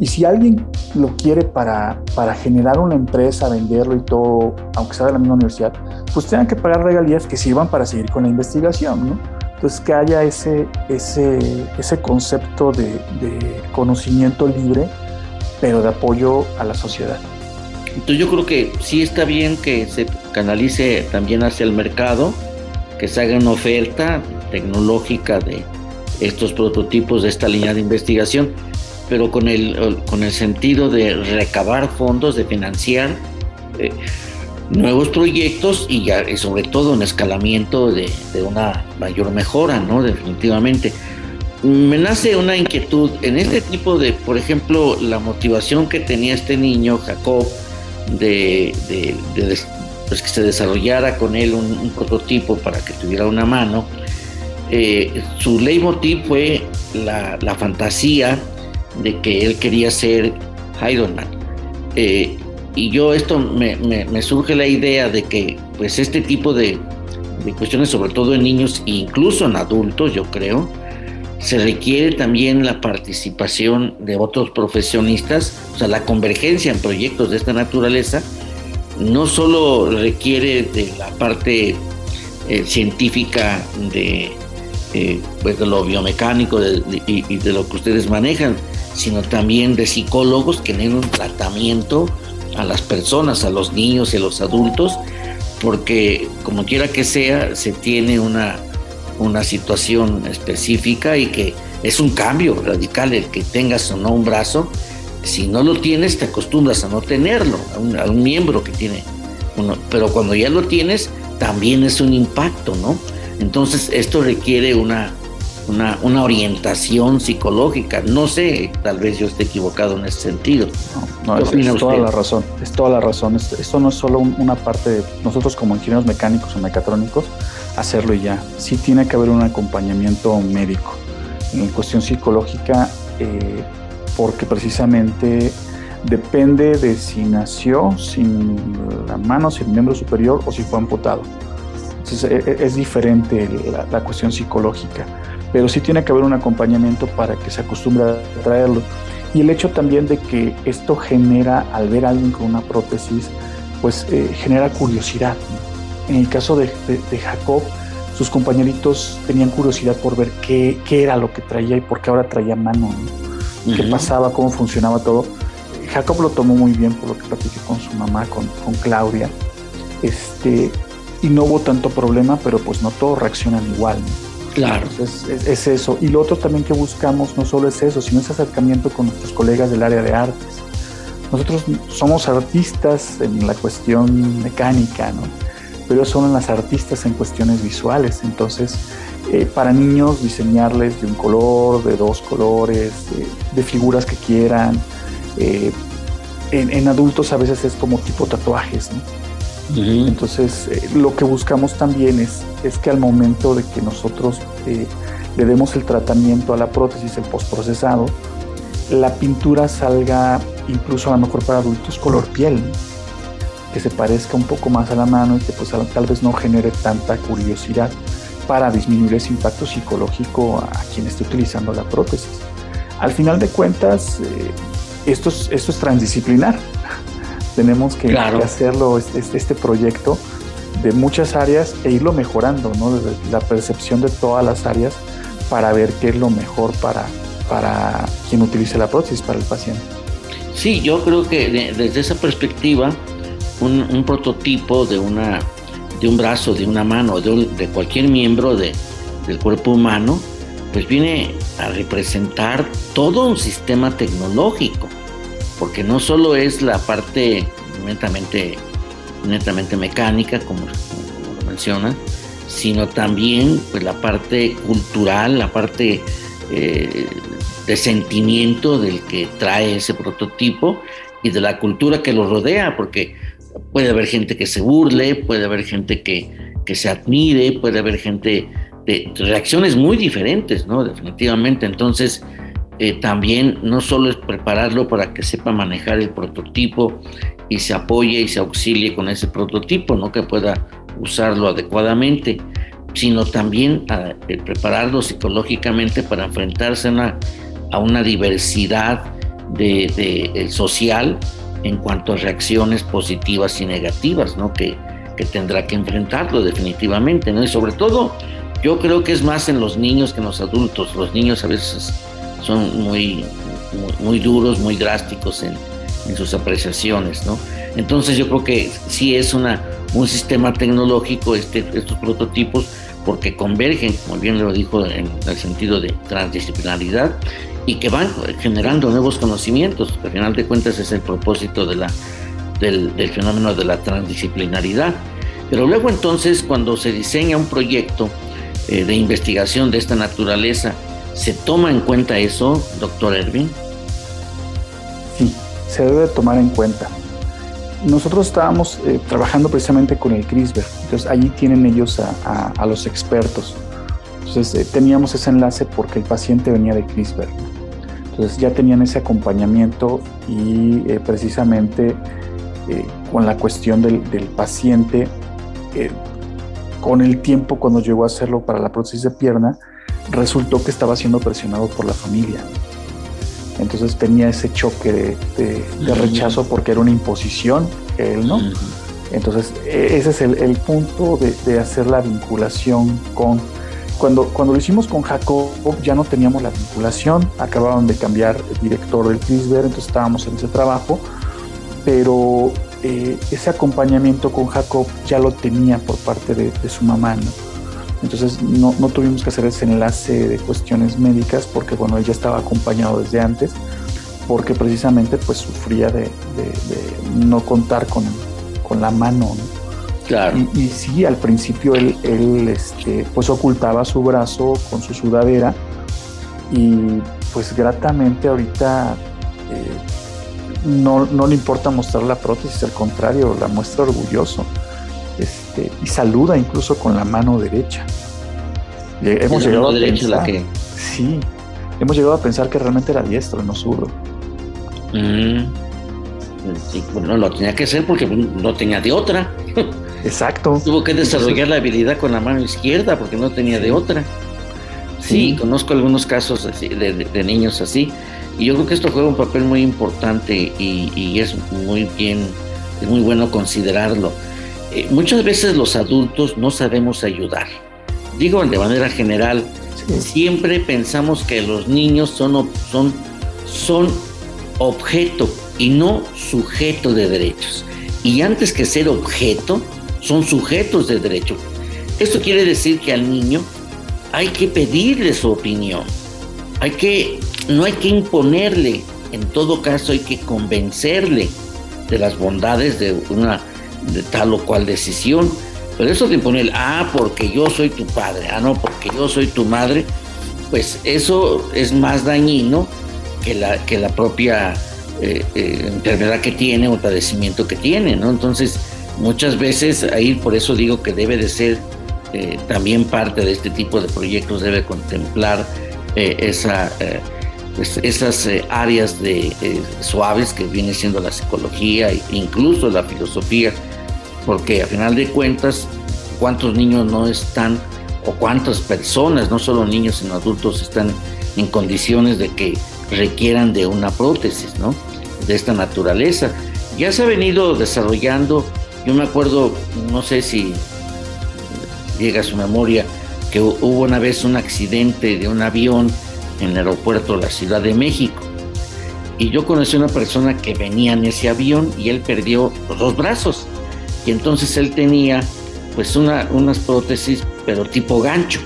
C: Y si alguien lo quiere para, para generar una empresa, venderlo y todo, aunque sea de la misma universidad, pues tengan que pagar regalías que sirvan para seguir con la investigación, ¿no? Entonces, que haya ese, ese, ese concepto de, de conocimiento libre, pero de apoyo a la sociedad.
B: Entonces yo creo que sí está bien que se canalice también hacia el mercado, que se haga una oferta tecnológica de estos prototipos de esta línea de investigación, pero con el, con el sentido de recabar fondos, de financiar eh, nuevos proyectos y, ya, sobre todo un escalamiento de, una mayor mejora, ¿no? Definitivamente. Me nace una inquietud en este tipo de, por ejemplo, la motivación que tenía este niño, Jacob, de, pues que se desarrollara con él un, prototipo para que tuviera una mano. Eh, su leitmotiv fue la fantasía, de que él quería ser Heidelman. Eh, y yo esto me, surge la idea de que pues este tipo de, cuestiones, sobre todo en niños e incluso en adultos, yo creo, se requiere también la participación de otros profesionistas, o sea, la convergencia en proyectos de esta naturaleza, no solo requiere de la parte eh, científica de, eh, pues de lo biomecánico y, de lo que ustedes manejan, sino también de psicólogos que den un tratamiento a las personas, a los niños y a los adultos, porque como quiera que sea, se tiene una, una situación específica y que es un cambio radical el que tengas o no un brazo. Si no lo tienes, te acostumbras a no tenerlo, a un, miembro que tiene uno. Pero cuando ya lo tienes, también es un impacto, ¿no? Entonces, esto requiere una, una, orientación psicológica. No sé, tal vez yo esté equivocado en ese sentido.
C: No, es, toda la razón, es toda la razón. Esto, no es solo una parte de nosotros como ingenieros mecánicos o mecatrónicos, hacerlo y ya. Sí tiene que haber un acompañamiento médico en cuestión psicológica, eh, porque precisamente depende de si nació sin la mano, sin el miembro superior o si fue amputado. Entonces e, e, es diferente la, cuestión psicológica, pero sí tiene que haber un acompañamiento para que se acostumbre a traerlo. Y el hecho también de que esto genera, al ver a alguien con una prótesis, pues eh, genera curiosidad. En el caso de, Jacob, sus compañeritos tenían curiosidad por ver qué, era lo que traía y por qué ahora traía mano, qué pasaba, cómo funcionaba todo. Jacob lo tomó muy bien por lo que platiqué con su mamá, con, con Claudia. Este, y no hubo tanto problema, pero pues no todos reaccionan igual.
B: Claro.
C: es, eso. Y lo otro también que buscamos no solo es eso, sino ese acercamiento con nuestros colegas del área de artes. Nosotros somos artistas en la cuestión mecánica, ¿no? pero son las artistas en cuestiones visuales. Entonces, eh, para niños diseñarles de un color, de dos colores, de, figuras que quieran. Eh, en, adultos a veces es como tipo tatuajes. Entonces, eh, lo que buscamos también es, es que al momento de que nosotros le demos el tratamiento a la prótesis, el postprocesado, la pintura salga incluso a lo mejor para adultos color piel que se parezca un poco más a la mano y que pues tal vez no genere tanta curiosidad para disminuir ese impacto psicológico a quien esté utilizando la prótesis. Al final de cuentas, eh, esto, es, esto es transdisciplinar. Tenemos que, hacerlo, este, este, este, proyecto de muchas áreas e irlo mejorando, ¿no? Desde la percepción de todas las áreas para ver qué es lo mejor para, para quien utilice la prótesis, para el paciente.
B: Sí, yo creo que desde esa perspectiva, un, prototipo de, una, de un brazo, de una mano, de, de cualquier miembro de, del cuerpo humano, pues viene a representar todo un sistema tecnológico, porque no solo es la parte netamente, netamente mecánica, como, lo mencionan, sino también pues, la parte cultural, la parte eh, de sentimiento del que trae ese prototipo y de la cultura que lo rodea, porque puede haber gente que se burle, puede haber gente que, que se admire, puede haber gente de reacciones muy diferentes, ¿no? Definitivamente. Entonces, eh, también no solo es prepararlo para que sepa manejar el prototipo y se apoye y se auxilie con ese prototipo, ¿no? Que pueda usarlo adecuadamente, sino también ah, prepararlo psicológicamente para enfrentarse a una, diversidad de, de social en cuanto a reacciones positivas y negativas, ¿no? Que, que tendrá que enfrentarlo definitivamente, ¿no? Y sobre todo, yo creo que es más en los niños que en los adultos. Los niños a veces son muy, muy, duros, muy drásticos en, sus apreciaciones, ¿no? Entonces yo creo que sí es una, un sistema tecnológico este, estos prototipos porque convergen, como bien lo dijo en el sentido de transdisciplinaridad, y que van generando nuevos conocimientos, que al final de cuentas es el propósito de la, del, fenómeno de la transdisciplinaridad. Pero luego entonces cuando se diseña un proyecto eh, de investigación de esta naturaleza, ¿se toma en cuenta eso, doctor Erwin?
C: Sí, se debe tomar en cuenta. Nosotros estábamos eh, trabajando precisamente con el CRISPR, entonces allí tienen ellos a, los expertos. Entonces eh, teníamos ese enlace porque el paciente venía de CRISPR. Entonces ya tenían ese acompañamiento y eh, precisamente con la cuestión del, paciente, con el tiempo cuando llegó a hacerlo para la prótesis de pierna, resultó que estaba siendo presionado por la familia. Entonces tenía ese choque de, rechazo porque era una imposición él no. Entonces e, ese es el, punto de, hacer la vinculación con... Cuando, cuando lo hicimos con Jacob ya no teníamos la vinculación, acababan de cambiar el director del CRISPR, entonces estábamos en ese trabajo, pero eh, ese acompañamiento con Jacob ya lo tenía por parte de, su mamá, Entonces no, tuvimos que hacer ese enlace de cuestiones médicas porque bueno, él ya estaba acompañado desde antes, porque precisamente pues sufría de, no contar con, con la mano.
B: Claro.
C: Y, sí, al principio él, este, pues ocultaba su brazo con su sudadera y pues gratamente ahorita eh, no, no le importa mostrar la prótesis, al contrario, la muestra orgulloso. Este, y saluda incluso con la mano derecha. Hemos llegado a pensar, la que... Sí, hemos llegado a pensar que realmente era diestro, no zurdo.
B: Mm. Sí, bueno, lo tenía que hacer porque no tenía de otra.
C: Exacto.
B: Tuvo que desarrollar la habilidad con la mano izquierda porque no tenía de otra. Sí, conozco algunos casos de, niños así. Y yo creo que esto juega un papel muy importante y, es muy bien, es muy bueno considerarlo. Eh, muchas veces los adultos no sabemos ayudar. Digo de manera general, siempre pensamos que los niños son, son, son objeto y no sujeto de derechos. Y antes que ser objeto, son sujetos de derecho. Esto quiere decir que al niño hay que pedirle su opinión. Hay que no hay que imponerle, en todo caso hay que convencerle de las bondades de una de tal o cual decisión. Pero eso de imponerle, ah, porque yo soy tu padre, ah, no, porque yo soy tu madre, pues eso es más dañino que la, que la propia eh, eh, enfermedad que tiene o padecimiento que tiene, ¿no? Entonces, muchas veces ahí por eso digo que debe de ser eh, también parte de este tipo de proyectos, debe contemplar esa pues, esas áreas de, suaves que viene siendo la psicología e incluso la filosofía, porque a final de cuentas, ¿cuántos niños no están o cuántas personas, no solo niños sino adultos, están en condiciones de que requieran de una prótesis, ¿no? De esta naturaleza. Ya se ha venido desarrollando, yo me acuerdo, no sé si llega a su memoria, que hubo una vez un accidente de un avión en el aeropuerto de la Ciudad de México. Y yo conocí a una persona que venía en ese avión y él perdió los dos brazos. Y entonces él tenía pues una, unas prótesis, pero tipo gancho.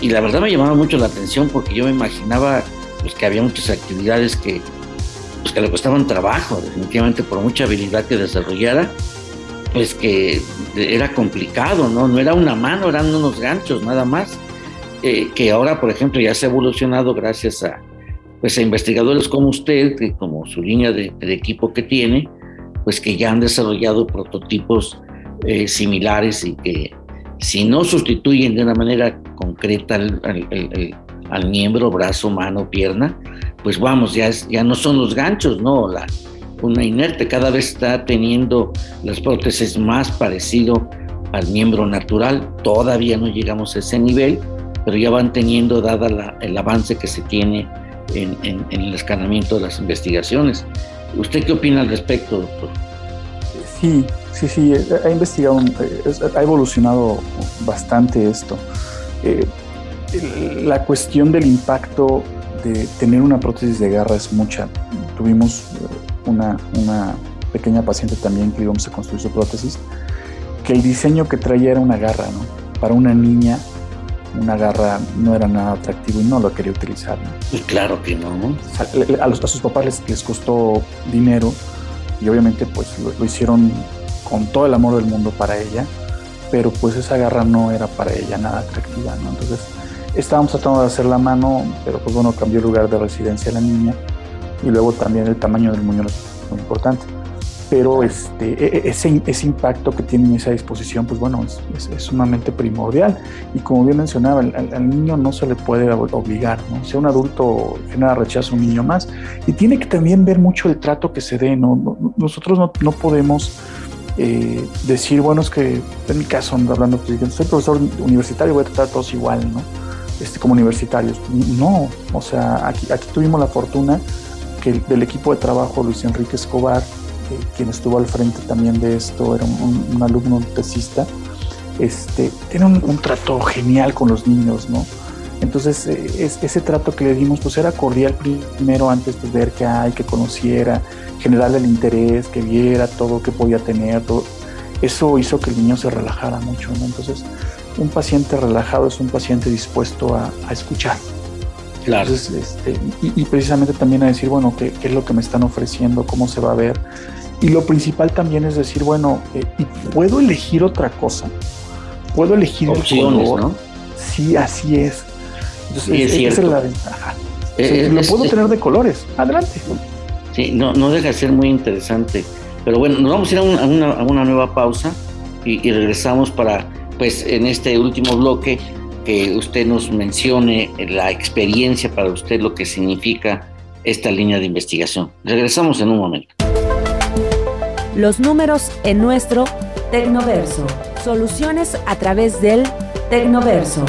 B: Y, la verdad me llamaba mucho la atención porque yo me imaginaba pues, que había muchas actividades que, pues, que le costaban trabajo, definitivamente por mucha habilidad que desarrollara, pues que era complicado, ¿no? No era una mano, eran unos ganchos nada más. Eh, que ahora, por ejemplo, ya se ha evolucionado gracias a, pues, a investigadores como usted, que como su línea de, equipo que tiene, pues que ya han desarrollado prototipos eh, similares y que si no sustituyen de una manera concreta al, miembro, brazo, mano, pierna, pues vamos, ya, ya no son los ganchos, ¿no? La, una inerte cada vez está teniendo las prótesis más parecido al miembro natural, todavía no llegamos a ese nivel, pero ya van teniendo, dada el avance que se tiene en, el escanamiento de las investigaciones. ¿Usted qué opina al respecto, doctor?
C: Sí, sí, sí, ha investigado, ha evolucionado bastante esto. Eh, la cuestión del impacto de tener una prótesis de garra es mucha. Tuvimos eh, una, una pequeña paciente también que íbamos a construir su prótesis, que el diseño que traía era una garra, ¿no? Para una niña una garra no era nada atractivo y no lo quería utilizar.
B: Pues claro que no.
C: A, los, a sus papás les, costó dinero y obviamente pues lo, hicieron con todo el amor del mundo para ella, pero pues esa garra no era para ella nada atractiva, ¿no? Entonces estábamos tratando de hacer la mano, pero pues bueno, cambió el lugar de residencia la niña y luego también el tamaño del muñón es muy importante pero este, e, e, ese, ese, impacto que tiene esa disposición, pues bueno, es, sumamente primordial. Y como bien mencionaba, al, niño no se le puede obligar, ¿no? Si un adulto genera rechazo, un niño más. Y tiene que también ver mucho el trato que se dé, ¿no? Nosotros no, podemos eh, decir, bueno, es que en mi caso, hablando, pues, soy profesor universitario, voy a tratar a todos igual, ¿no? este, como universitarios. No, o sea, aquí, tuvimos la fortuna que del equipo de trabajo Luis Enrique Escobar, quien estuvo al frente también de esto, era un, alumno tesista, este, tiene un, trato genial con los niños, ¿no? Entonces, eh, ese trato que le dimos, pues era cordial primero, antes pues ver qué hay, que conociera, generarle el interés, que viera todo que podía tener, todo. Eso hizo que el niño se relajara mucho. Entonces, un paciente relajado es un paciente dispuesto a, escuchar. Claro. Este, y, precisamente también a decir, bueno, ¿qué, es lo que me están ofreciendo? ¿Cómo se va a ver? Y lo principal también es decir, bueno, eh, ¿y puedo elegir otra cosa? ¿Puedo elegir
B: Opciones, el ¿no?
C: Sí, así es. Entonces, esa es la ventaja. Eh, lo puedo tener de colores. Adelante.
B: Sí, no, no deja de ser muy interesante. Pero bueno, nos vamos a ir a una, a una nueva pausa y, y regresamos para pues en este último bloque que usted nos mencione la experiencia para usted, lo que significa esta línea de investigación. Regresamos en un momento.
A: Los números en nuestro Tecnoverso. Soluciones a través del Tecnoverso.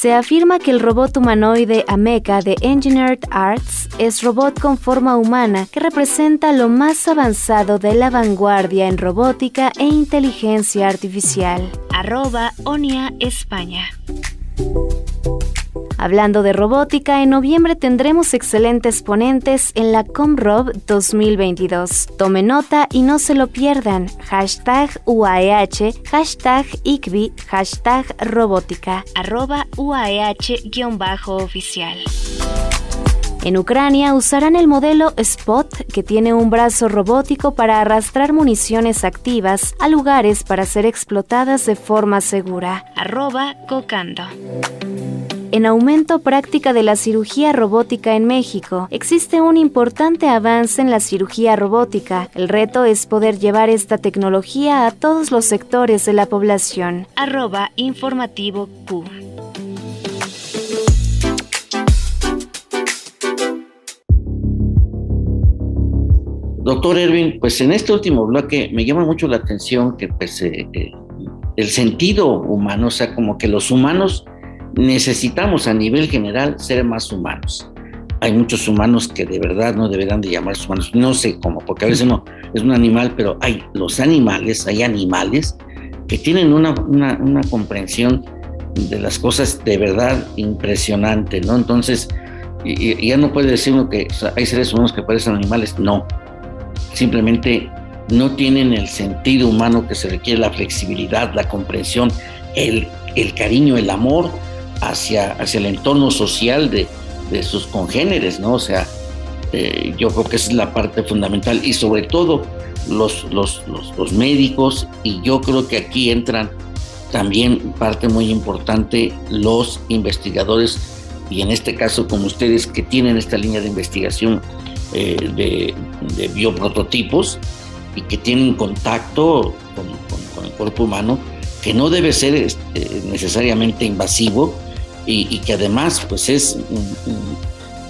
D: Se afirma que el robot humanoide Ameca de Engineered Arts es robot con forma humana que representa lo más avanzado de la vanguardia en robótica e inteligencia artificial. Arroba ONIA España. Hablando de robótica, en noviembre tendremos excelentes ponentes en la Comrob 2022. Tome nota y no se lo pierdan. Hashtag UAEH, hashtag ICBI, hashtag robótica, arroba UAEH-oficial. En Ucrania usarán el modelo Spot, que tiene un brazo robótico para arrastrar municiones activas a lugares para ser explotadas de forma segura. Arroba Cocando en aumento práctica de la cirugía robótica en México. Existe un importante avance en la cirugía robótica. El reto es poder llevar esta tecnología a todos los sectores de la población. Arroba informativo Q.
B: Doctor Erwin, pues en este último bloque me llama mucho la atención que pues, eh, eh, el sentido humano, o sea, como que los humanos necesitamos a nivel general ser más humanos. Hay muchos humanos que de verdad no deberán de llamarse humanos, no sé cómo, porque a veces no es un animal, pero hay los animales, hay animales que tienen una, una, comprensión de las cosas de verdad impresionante, ¿no? Entonces, ya no puede decir uno que hay seres humanos que parecen animales, no. Simplemente no tienen el sentido humano que se requiere, la flexibilidad, la comprensión, el, el cariño, el amor hacia, hacia el entorno social de, sus congéneres, ¿no? O sea, eh, yo creo que esa es la parte fundamental y sobre todo los, los, los, médicos y yo creo que aquí entran también parte muy importante los investigadores y en este caso como ustedes que tienen esta línea de investigación eh, de, bioprototipos y que tienen contacto con, el cuerpo humano, que no debe ser este, necesariamente invasivo, y, que además pues es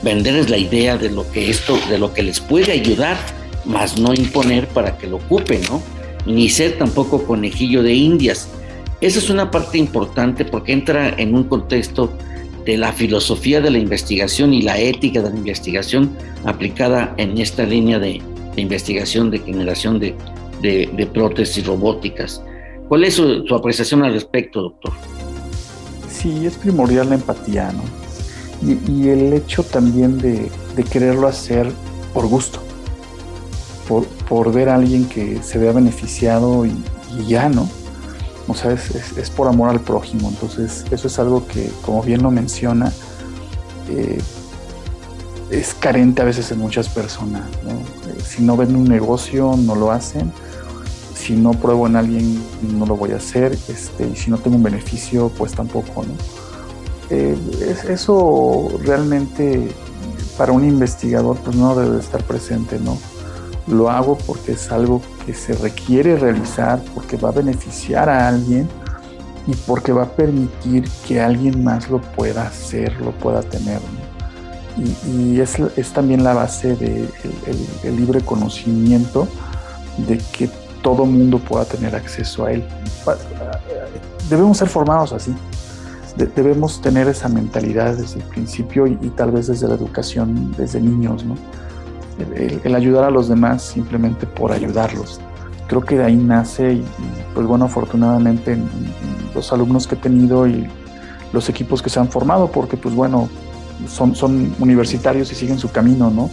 B: venderles la idea de lo que esto, de lo que les puede ayudar, más no imponer para que lo ocupen, ¿no? Ni ser tampoco conejillo de indias. Esa es una parte importante porque entra en un contexto de la filosofía de la investigación y la ética de la investigación aplicada en esta línea de, investigación de generación de, de, prótesis robóticas. ¿Cuál es su apreciación al respecto, doctor?
C: Sí, es primordial la empatía, ¿no? Y, el hecho también de, quererlo hacer por gusto, por, ver a alguien que se vea beneficiado y, ya, ¿no? O sea, es, por amor al prójimo. Entonces, eso es algo que, como bien lo menciona, eh, es carente a veces en muchas personas. ¿no? Eh, si no ven un negocio, no lo hacen si no pruebo en alguien no lo voy a hacer este, y si no tengo un beneficio pues tampoco ¿no? Eh, eso realmente para un investigador pues no debe estar presente no lo hago porque es algo que se requiere realizar porque va a beneficiar a alguien y porque va a permitir que alguien más lo pueda hacer, lo pueda tener. Y, es, también la base del de libre conocimiento de que todo mundo pueda tener acceso a él. Debemos ser formados así. debemos tener esa mentalidad desde el principio y, tal vez desde la educación, desde niños, ¿no? el, ayudar a los demás simplemente por ayudarlos. Creo que de ahí nace y, pues bueno, afortunadamente los alumnos que he tenido y los equipos que se han formado, porque pues bueno, son, son universitarios y siguen su camino, ¿no?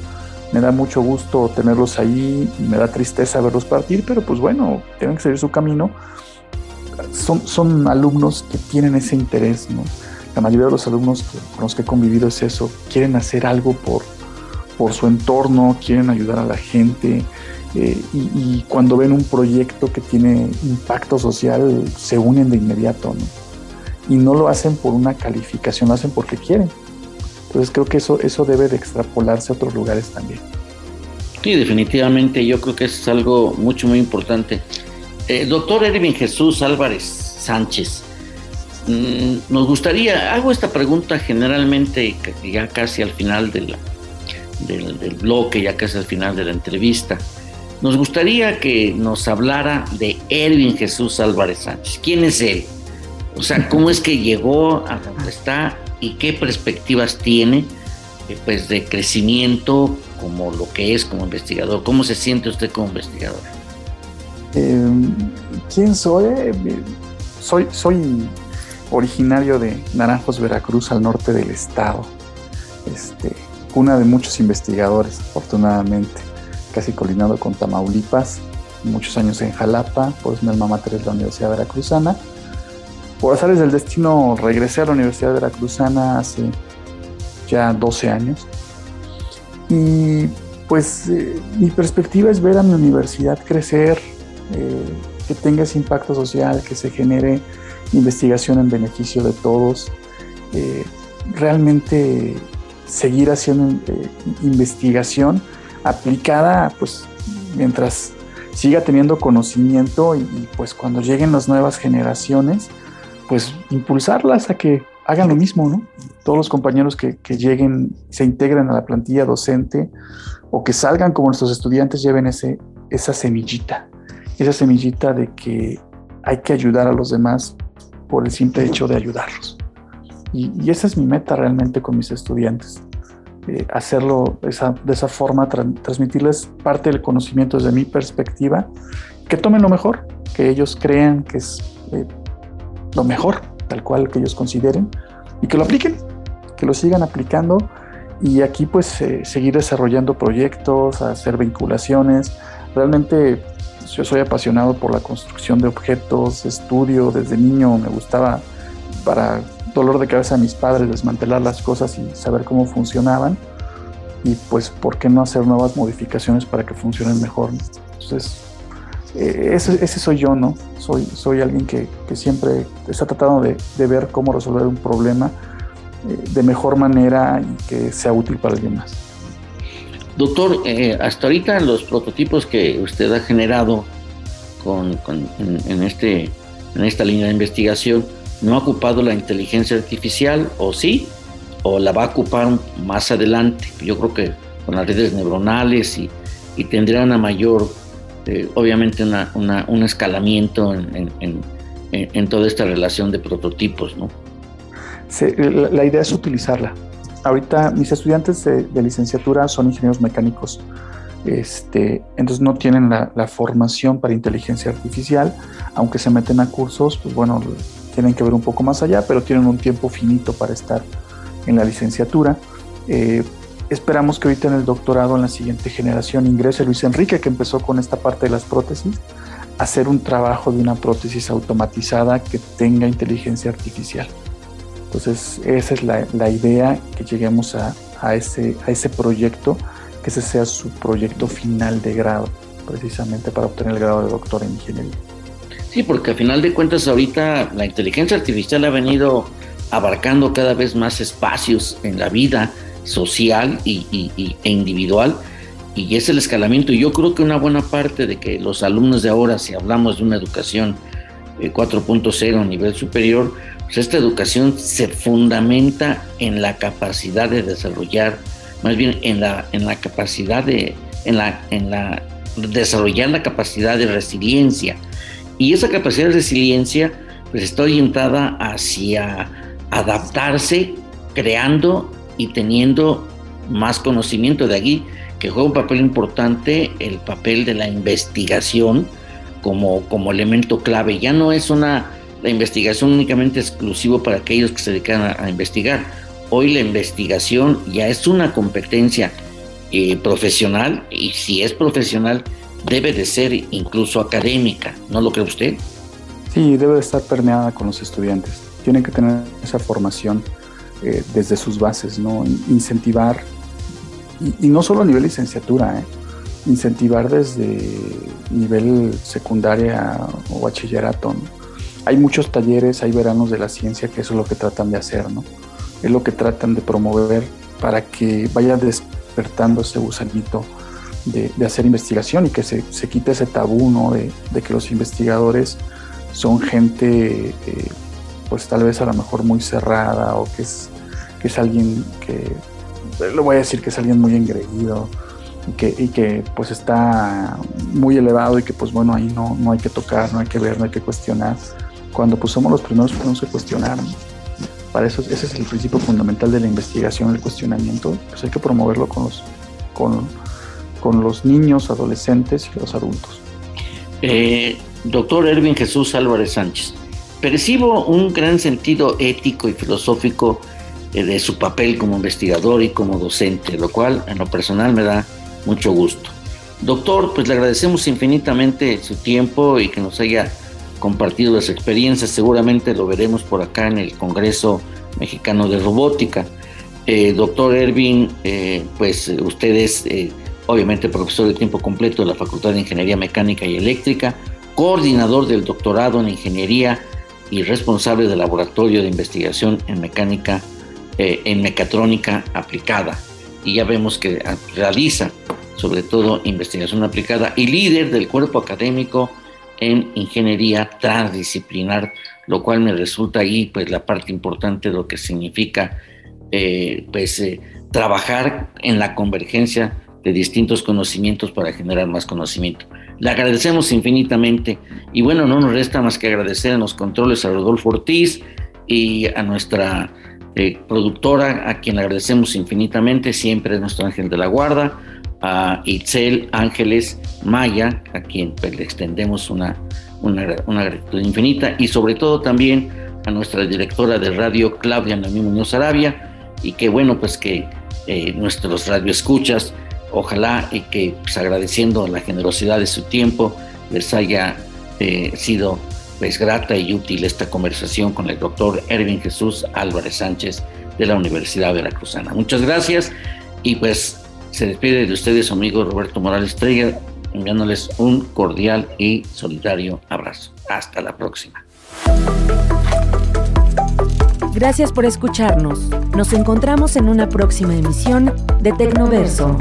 C: Me da mucho gusto tenerlos ahí y me da tristeza verlos partir, pero pues bueno, tienen que seguir su camino. Son, son alumnos que tienen ese interés. La mayoría de los alumnos con los que he convivido es eso, quieren hacer algo por, por su entorno, quieren ayudar a la gente eh, y, cuando ven un proyecto que tiene impacto social se unen de inmediato y no lo hacen por una calificación, lo hacen porque quieren. Entonces creo que eso, eso debe de extrapolarse a otros lugares también.
B: Sí, definitivamente yo creo que es algo mucho, muy importante. Eh, doctor Erwin Jesús Álvarez Sánchez, mm, nos gustaría, hago esta pregunta generalmente ya casi al final de la, del, bloque, ya casi al final de la entrevista. Nos gustaría que nos hablara de Erwin Jesús Álvarez Sánchez. ¿Quién es él? O sea, ¿cómo es que llegó a donde está y qué perspectivas tiene eh, pues, de crecimiento como lo que es como investigador? ¿Cómo se siente usted como investigador?
C: Em, ¿Quién soy? Soy, soy originario de Naranjos, Veracruz, al norte del estado. Este, una de muchos investigadores, afortunadamente, casi colinado con Tamaulipas, muchos años en Jalapa, pues mi alma mater es la Universidad Veracruzana. Por azares del destino regresé a la Universidad Veracruzana hace ya 12 años. Y pues eh, mi perspectiva es ver a mi universidad crecer, eh, que tenga ese impacto social, que se genere investigación en beneficio de todos. Eh, realmente seguir haciendo investigación aplicada, pues mientras siga teniendo conocimiento y, pues cuando lleguen las nuevas generaciones, pues impulsarlas a que hagan lo mismo, ¿no? Todos los compañeros que, lleguen, se integren a la plantilla docente o que salgan como nuestros estudiantes lleven ese, esa semillita, esa semillita de que hay que ayudar a los demás por el simple hecho de ayudarlos. Y, esa es mi meta realmente con mis estudiantes. Eh, hacerlo de esa forma, transmitirles parte del conocimiento desde mi perspectiva, que tomen lo mejor, que ellos crean que es eh, lo mejor, tal cual que ellos consideren, y que lo apliquen, que lo sigan aplicando y aquí pues eh, seguir desarrollando proyectos, hacer vinculaciones. Realmente yo soy apasionado por la construcción de objetos, estudio, desde niño me gustaba para dolor de cabeza a mis padres desmantelar las cosas y saber cómo funcionaban. Y pues, ¿por qué no hacer nuevas modificaciones para que funcionen mejor? Entonces, eh, ese, soy yo, ¿no? Soy, soy alguien que, siempre está tratando de, ver cómo resolver un problema eh, de mejor manera y que sea útil para alguien más.
B: Doctor, eh, hasta ahorita los prototipos que usted ha generado con, en, este, en esta línea de investigación, no ha ocupado la inteligencia artificial, o sí, o la va a ocupar más adelante. Yo creo que con las redes neuronales y, tendrá una mayor, eh, obviamente, un escalamiento en, toda esta relación de prototipos, ¿no?
C: la, idea es utilizarla. Ahorita mis estudiantes de, licenciatura son ingenieros mecánicos, este, entonces no tienen la, la, formación para inteligencia artificial, aunque se meten a cursos, pues bueno, tienen que ver un poco más allá, pero tienen un tiempo finito para estar en la licenciatura. Eh, esperamos que ahorita en el doctorado, en la siguiente generación, ingrese Luis Enrique, que empezó con esta parte de las prótesis, a hacer un trabajo de una prótesis automatizada que tenga inteligencia artificial. Entonces, esa es la, idea, que lleguemos a, a, ese, a ese proyecto, que ese sea su proyecto final de grado, precisamente para obtener el grado de doctor en ingeniería.
B: Sí, porque a final de cuentas ahorita la inteligencia artificial ha venido abarcando cada vez más espacios en la vida social y, e individual y es el escalamiento. Y yo creo que una buena parte de que los alumnos de ahora, si hablamos de una educación 4.0 eh, a nivel superior, pues esta educación se fundamenta en la capacidad de desarrollar, más bien en la, en la capacidad de, en la, en la, desarrollar la capacidad de resiliencia. Y esa capacidad de resiliencia pues está orientada hacia adaptarse, creando y teniendo más conocimiento de allí, que juega un papel importante el papel de la investigación como, como elemento clave. Ya no es una la investigación únicamente exclusivo para aquellos que se dedican a, investigar. Hoy la investigación ya es una competencia eh, profesional y si es profesional debe de ser incluso académica, ¿no lo cree usted?
C: Sí, debe de estar permeada con los estudiantes. Tienen que tener esa formación eh, desde sus bases, ¿no? Incentivar, y, no solo a nivel licenciatura, ¿eh? incentivar desde nivel secundaria o bachillerato, hay muchos talleres, hay veranos de la ciencia que eso es lo que tratan de hacer, ¿no? Es lo que tratan de promover para que vaya despertando ese gusanito de, hacer investigación y que se, quite ese tabú, ¿no? De, que los investigadores son gente, eh, pues tal vez a lo mejor muy cerrada o que es, que es alguien que, lo voy a decir que es alguien muy engreído, y que, y que, pues está muy elevado y que pues bueno ahí no, no hay que tocar, no hay que ver, no hay que cuestionar cuando pues somos los primeros que no se cuestionaron. Para eso ese es el principio fundamental de la investigación, el cuestionamiento, pues hay que promoverlo con los, con, con los niños, adolescentes y los adultos.
B: Eh, doctor Erwin Jesús Álvarez Sánchez, percibo un gran sentido ético y filosófico eh, de su papel como investigador y como docente, lo cual en lo personal me da mucho gusto. Doctor, pues le agradecemos infinitamente su tiempo y que nos haya compartido las experiencias, seguramente lo veremos por acá en el Congreso Mexicano de Robótica. Eh, doctor Ervin, eh, pues usted es obviamente profesor de tiempo completo de la Facultad de Ingeniería Mecánica y Eléctrica, coordinador del doctorado en Ingeniería y responsable del Laboratorio de Investigación en Mecánica, en Mecatrónica Aplicada. Y ya vemos que realiza sobre todo investigación aplicada y líder del cuerpo académico en ingeniería transdisciplinar, lo cual me resulta ahí pues la parte importante de lo que significa eh, pues eh, trabajar en la convergencia de distintos conocimientos para generar más conocimiento. Le agradecemos infinitamente y bueno, no nos resta más que agradecer en los controles a Rodolfo Ortiz y a nuestra eh, productora, a quien le agradecemos infinitamente, siempre nuestro ángel de la guarda, a Itzel Ángeles Maya, a quien pues, le extendemos una, una, gratitud infinita, y sobre todo también a nuestra directora de radio, Claudia Namí Muñoz Arabia, y que bueno, pues que eh, nuestros radioescuchas, ojalá y que pues, agradeciendo la generosidad de su tiempo, les haya eh, sido pues grata y útil esta conversación con el doctor Erwin Jesús Álvarez Sánchez de la Universidad Veracruzana. Muchas gracias y pues se despide de ustedes su amigo Roberto Morales Estrella, enviándoles un cordial y solidario abrazo. Hasta la próxima.
A: Gracias por escucharnos. Nos encontramos en una próxima emisión de Tecnoverso.